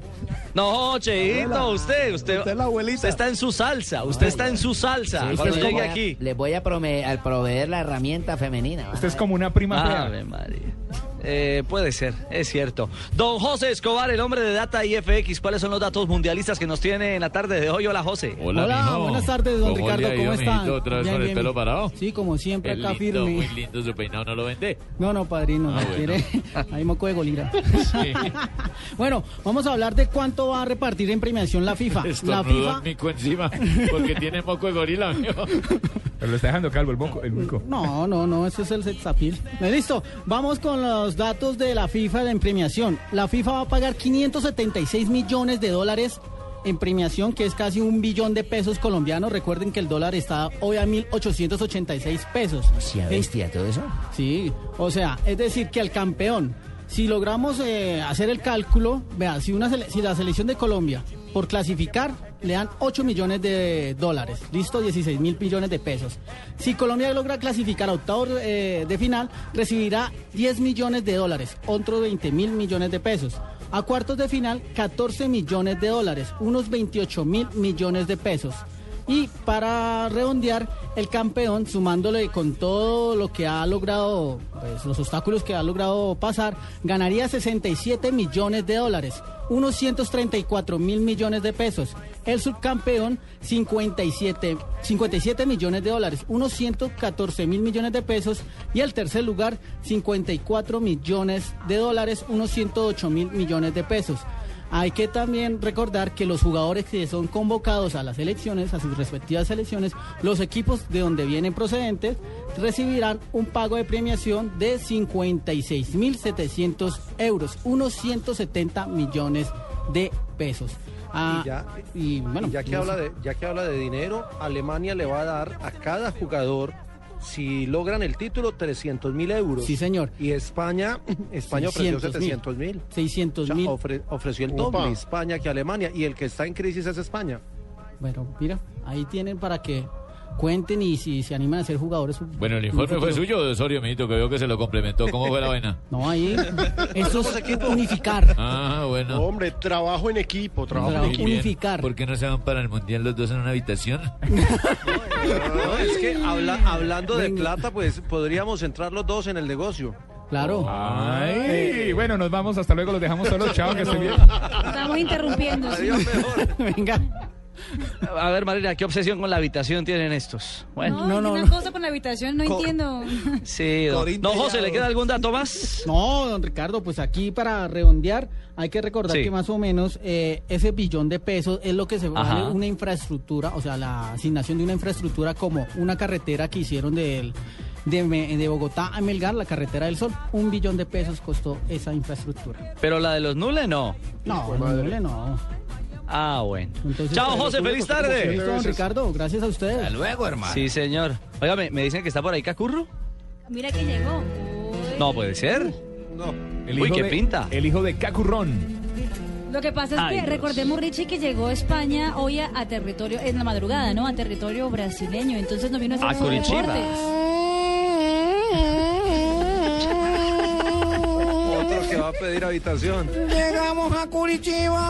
No, Cheito, usted, usted, Usted la abuelita. usted está en su salsa, usted está en su salsa. Sí, Cuando llegue voy a- aquí. Les voy a, prome- a proveer la herramienta femenina. Usted es como una prima fea. Ave María. Eh, puede ser, es cierto. Don José Escobar, el hombre de Data IFX, ¿cuáles son los datos mundialistas que nos tiene en la tarde de hoy? Hola, José. Hola, buenas tardes, don ¿Cómo Ricardo, ¿cómo están? mijito, otra vez Bien, con el pelo parado? Sí, como siempre, acá lindo, firme. muy lindo su peinado, ¿no lo vende? No, no, padrino, Ah, no bueno. quiere. Ahí moco de golira. bueno, vamos a hablar de cuánto va a repartir en premiación la FIFA. La FIFA. mico encima, porque tiene moco de gorila, mijo. Pero le está dejando calvo el moco. El mico. No, no, no, ese es el sexapil. Listo, vamos con los datos de la FIFA en premiación. La FIFA va a pagar 576 millones de dólares en premiación, que es casi un billón de pesos colombianos. Recuerden que el dólar está hoy a 1.886 pesos. Sí, a bestia, todo eso. Sí, o sea, es decir, que al campeón, si logramos eh, hacer el cálculo, vea, si, una sele- si la selección de Colombia, por clasificar, le dan 8 millones de dólares, listo, 16 mil millones de pesos. Si Colombia logra clasificar a octavos eh, de final, recibirá 10 millones de dólares, otros 20 mil millones de pesos. A cuartos de final, 14 millones de dólares, unos 28 mil millones de pesos. Y para redondear, el campeón, sumándole con todo lo que ha logrado, pues los obstáculos que ha logrado pasar, ganaría 67 millones de dólares, unos 134 mil millones de pesos. El subcampeón, 57, 57 millones de dólares, unos 114 mil millones de pesos. Y el tercer lugar, 54 millones de dólares, unos 108 mil millones de pesos. Hay que también recordar que los jugadores que son convocados a las elecciones, a sus respectivas elecciones, los equipos de donde vienen procedentes, recibirán un pago de premiación de 56.700 euros, unos 170 millones de pesos. Ah, y ya, y bueno, y ya que no habla de ya que habla de dinero, Alemania le va a dar a cada jugador si logran el título 300 mil euros. Sí, señor. Y España, España ofreció 600.000. 700 mil. 600 O sea, mil. ofre- ofreció el Opa. doble España que Alemania y el que está en crisis es España. Bueno, mira, ahí tienen para que cuenten y si se animan a ser jugadores. Bueno, el informe fue suyo de Osorio, mijito, que veo que se lo complementó. ¿Cómo fue la vaina? No, ahí. Esto es unificar. Ah, bueno. Hombre, trabajo en equipo, trabajo en Trabajo equipo. unificar. ¿Por qué no se van para el mundial los dos en una habitación? No, es que habla- hablando de plata, pues podríamos entrar los dos en el negocio. Claro. Ay, bueno, nos vamos. Hasta luego. Los dejamos solos. Chao, que estén bien. Estamos interrumpiendo. Venga. A ver, Marina, ¿qué obsesión con la habitación tienen estos? Bueno, No, una cosa con la habitación, no Co- entiendo. sí. Don, don José, ¿le queda algún dato más? No, don Ricardo, pues aquí para redondear hay que recordar Sí. que más o menos eh, ese billón de pesos es lo que se Ajá. vale una infraestructura, o sea, la asignación de una infraestructura como una carretera que hicieron del- de, de Bogotá a Melgar, la carretera del Sol. Un billón de pesos costó esa infraestructura. Pero la de los nules no. No, no, no. Ah, bueno. Entonces, Chao, José, feliz tarde. Don Ricardo, gracias a ustedes. luego, hermano. Sí, señor. Oiga, me, me dicen que está por ahí Cacurro. Mira que llegó. No puede ser. No. El Uy, hijo qué de- pinta. El hijo de Cacurrón. Lo que pasa es Ay, que Dios. recordemos, Richie, que llegó a España hoy a, a territorio, en la madrugada, ¿no? A territorio brasileño. Entonces no vino a hacer A va a pedir habitación. Llegamos a Curitiba.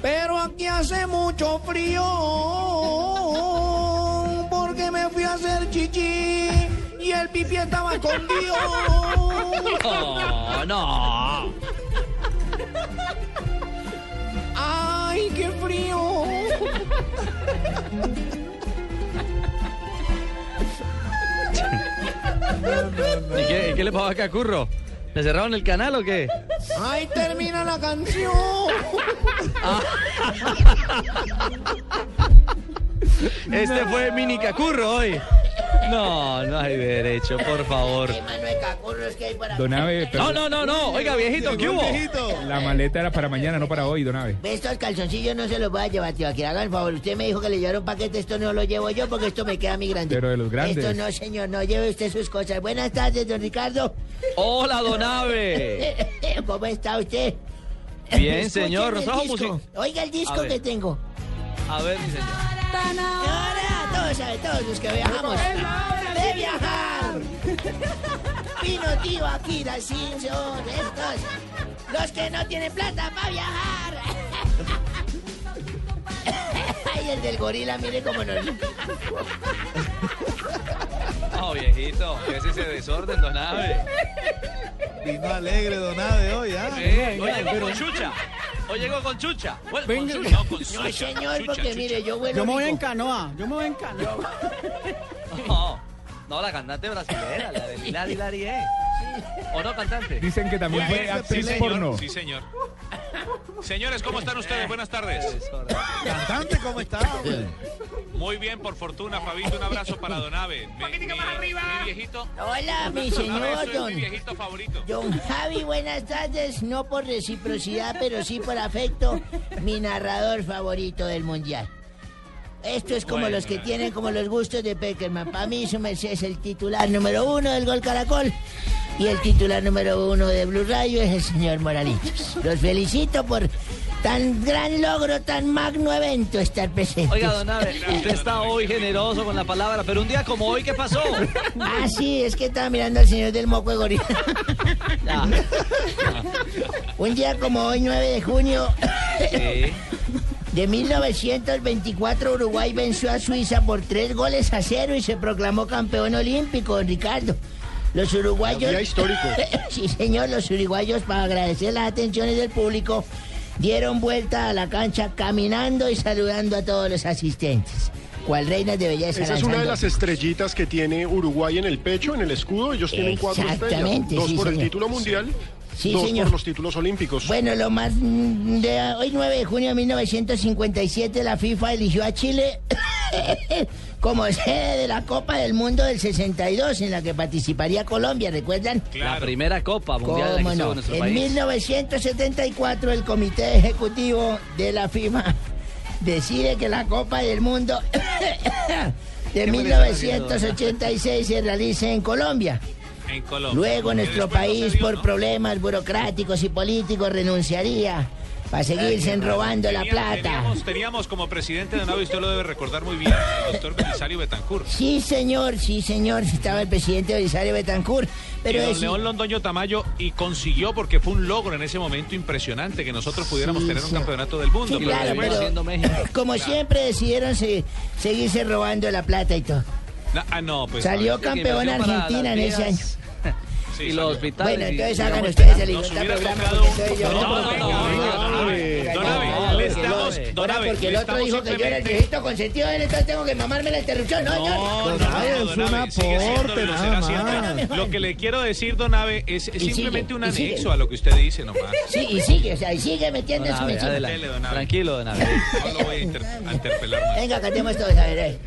Pero aquí hace mucho frío. Porque me fui a hacer chichi y el pipí estaba escondido. No, no. ¡Ay, qué frío! ¿Y qué, qué le pasó a Cacurro? ¿Le cerraron el canal o qué? ¡Ay, termina la canción! Este fue Mini Cacurro hoy. No, no hay derecho, por favor. Don Abe, pero- No, no, no, no. Oiga, viejito, ¿qué hubo? La maleta era para mañana, no para hoy, Don Abe. Estos calzoncillos no se los voy a llevar, tío. Aquí hagan el favor. Usted me dijo que le llevaron paquete. Esto no lo llevo yo porque esto me queda a mí grande. Pero de los grandes. Esto no, señor. No lleve usted sus cosas. Buenas tardes, don Ricardo. Hola, don Abe. ¿Cómo está usted? Bien, señor. el disco. Oiga el A disco ver. que tengo. A ver, mi señor. Ahora, todos, a todos los que viajamos. ¡De viajar! Vino tío Akira Simpson, estos. Los que no tienen plata para viajar. Ay, el del gorila, mire cómo nos... No, viejito. ¿Qué es ese desorden, don Abe? Vino alegre, Donade, hoy, ¿ah? Sí, hoy llegó con chucha. Hoy llegó con chucha. Bueno, con Venga. chucha. No, con No, chucha. señor, Chucha, porque chucha. mire, yo vuelo Yo me voy en canoa, yo me voy en canoa. No, no, la cantante brasileña, la de Milari Larie. ¿O no, cantante? Dicen que también fue actriz sí, porno. Sí, señor. Señores, ¿cómo están ustedes? Buenas tardes. Cantante, ¿cómo está? Muy bien, por fortuna, Fabito. Un abrazo para Don Ave. Mi, mi- mi viejito. Hola, mi señor, don. mi viejito favorito. Don Javi, buenas tardes. No por reciprocidad, pero sí por afecto. Mi narrador favorito del mundial. Esto es como Bueno, los que tienen como los gustos de Peckerman. Para mí, su merced es el titular número uno del Gol Caracol. Y el titular número uno de Blue Radio es el señor Moralitos. Los felicito por tan gran logro, tan magno evento estar presente. Oiga, don Abe, usted está hoy generoso con la palabra, pero un día como hoy, ¿qué pasó? Ah, sí, es que estaba mirando al señor del moco de gorila. Un día como hoy, 9 de junio sí. De 1924, Uruguay venció a Suiza por tres goles a cero y se proclamó campeón olímpico, Ricardo. Los uruguayos... Día histórico. sí, señor, los uruguayos, para agradecer las atenciones del público, dieron vuelta a la cancha caminando y saludando a todos los asistentes. Cual reinas de belleza. Esa es una de las estrellitas que tiene Uruguay en el pecho, en el escudo. Ellos tienen cuatro estrellas. Exactamente, Dos sí, por el título mundial, Sí, dos señor. por los títulos olímpicos. Bueno, lo más mm, de hoy 9 de junio de 1957 la FIFA eligió a Chile como sede de la Copa del Mundo del 62 en la que participaría Colombia, ¿recuerdan? La primera Copa Mundial de la En país. 1974 el Comité Ejecutivo de la FIFA decide que la Copa del Mundo de ¿Qué me le están haciendo? 1986 se realice en Colombia. En Colombia. Luego nuestro país, dio, por ¿no? problemas burocráticos y políticos, renunciaría para seguirse robando la plata. Teníamos, teníamos como presidente de Nave, usted lo debe recordar muy bien, al doctor Belisario Betancourt. Sí, señor, sí, señor. Estaba el presidente Belisario Betancourt. Pero y don es- León Londoño Tamayo y consiguió porque fue un logro en ese momento impresionante que nosotros pudiéramos Sí, tener un sí. campeonato del mundo. Sí, pero claro, pero como siempre decidieron se- seguirse robando la plata y todo. Ah, no, pues, Salió campeón Argentina en ese año. Sí, y los hospitales. Bueno, entonces hagan ustedes el idiota programa porque soy yo. No, no, don Abe, le estamos, don Ahora Abe, porque el otro dijo que yo era el viejito consentido de él, entonces tengo que mamarme la interrupción. No, No, no, Don no, Abe, don es un aporte, lo nada será más. siempre. Lo que le quiero decir, don Abe, es, simplemente un anexo a lo que usted dice nomás. Sí, y sigue, o sea, y sigue metiendo su Abe. Tranquilo, don Abe. No lo voy a, inter- a interpelar más. Venga, cantemos todos, a ver, eh.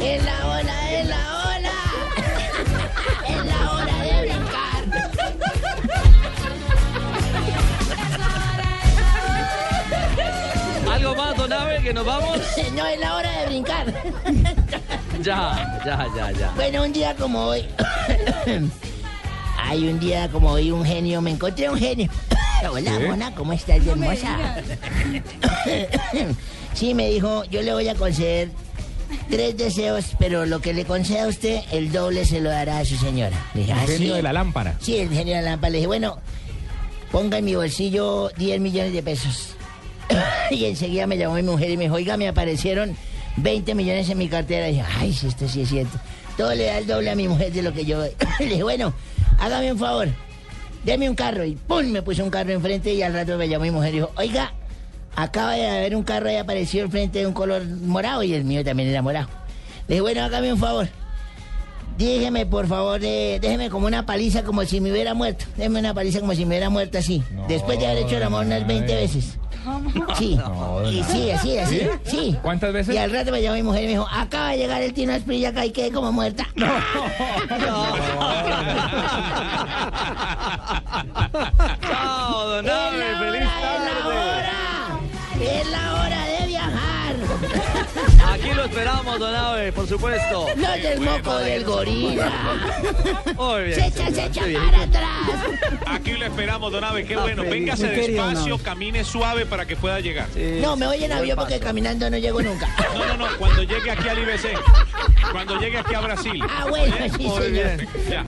En la ola, en la ola. ¿Algo más, don Abe, que nos vamos? No, es la hora de brincar. Ya, ya, ya, ya. Bueno, un día como hoy. Hay un día como hoy un genio, me encontré un genio. Hola, ¿Sí? mona, ¿cómo estás, No hermosa? sí, me dijo, yo le voy a conceder tres deseos, pero lo que le conceda a usted, el doble se lo dará a su señora. Le dije, El "¿Ah, genio sí?". de la lámpara. Sí, el genio de la lámpara. Le dije, bueno, ponga en mi bolsillo 10 millones de pesos. y enseguida me llamó mi mujer y me dijo, oiga, me aparecieron 20 millones en mi cartera. Y dije, ay, si esto sí es cierto. Todo le da el doble a mi mujer de lo que yo doy. le dije, bueno, hágame un favor. Deme un carro. Y ¡pum! Me puso un carro enfrente y al rato me llamó mi mujer y dijo, oiga, acaba de haber un carro ahí apareció enfrente de un color morado y el mío también era morado. Le dije, bueno, hágame un favor. Déjeme, por favor, eh, déjeme como una paliza como si me hubiera muerto. Déjeme una paliza como si me hubiera muerto así. Después de haber hecho el amor unas 20 veces. Sí, y sí, así, así, ¿Sí? sí. ¿Cuántas veces? Y al rato me llamó mi mujer y me dijo, acaba de llegar el Tino Asprilla acá y quedé como muerta. Chao, don Abe, feliz tarde. Es lo esperamos, don Abe, por supuesto. No del moco del gorila. Muy bien. Se echa, se echa para atrás. Aquí lo esperamos, don Abe. Qué Ah, bueno. feliz. Véngase Muy querido, despacio, camine suave para que pueda llegar. No, me voy en avión porque caminando no llego nunca. No, no, no. Cuando llegue aquí al IBC. Cuando llegue aquí a Brasil. Ah, bueno, sí, Muy señor. bien. Ya.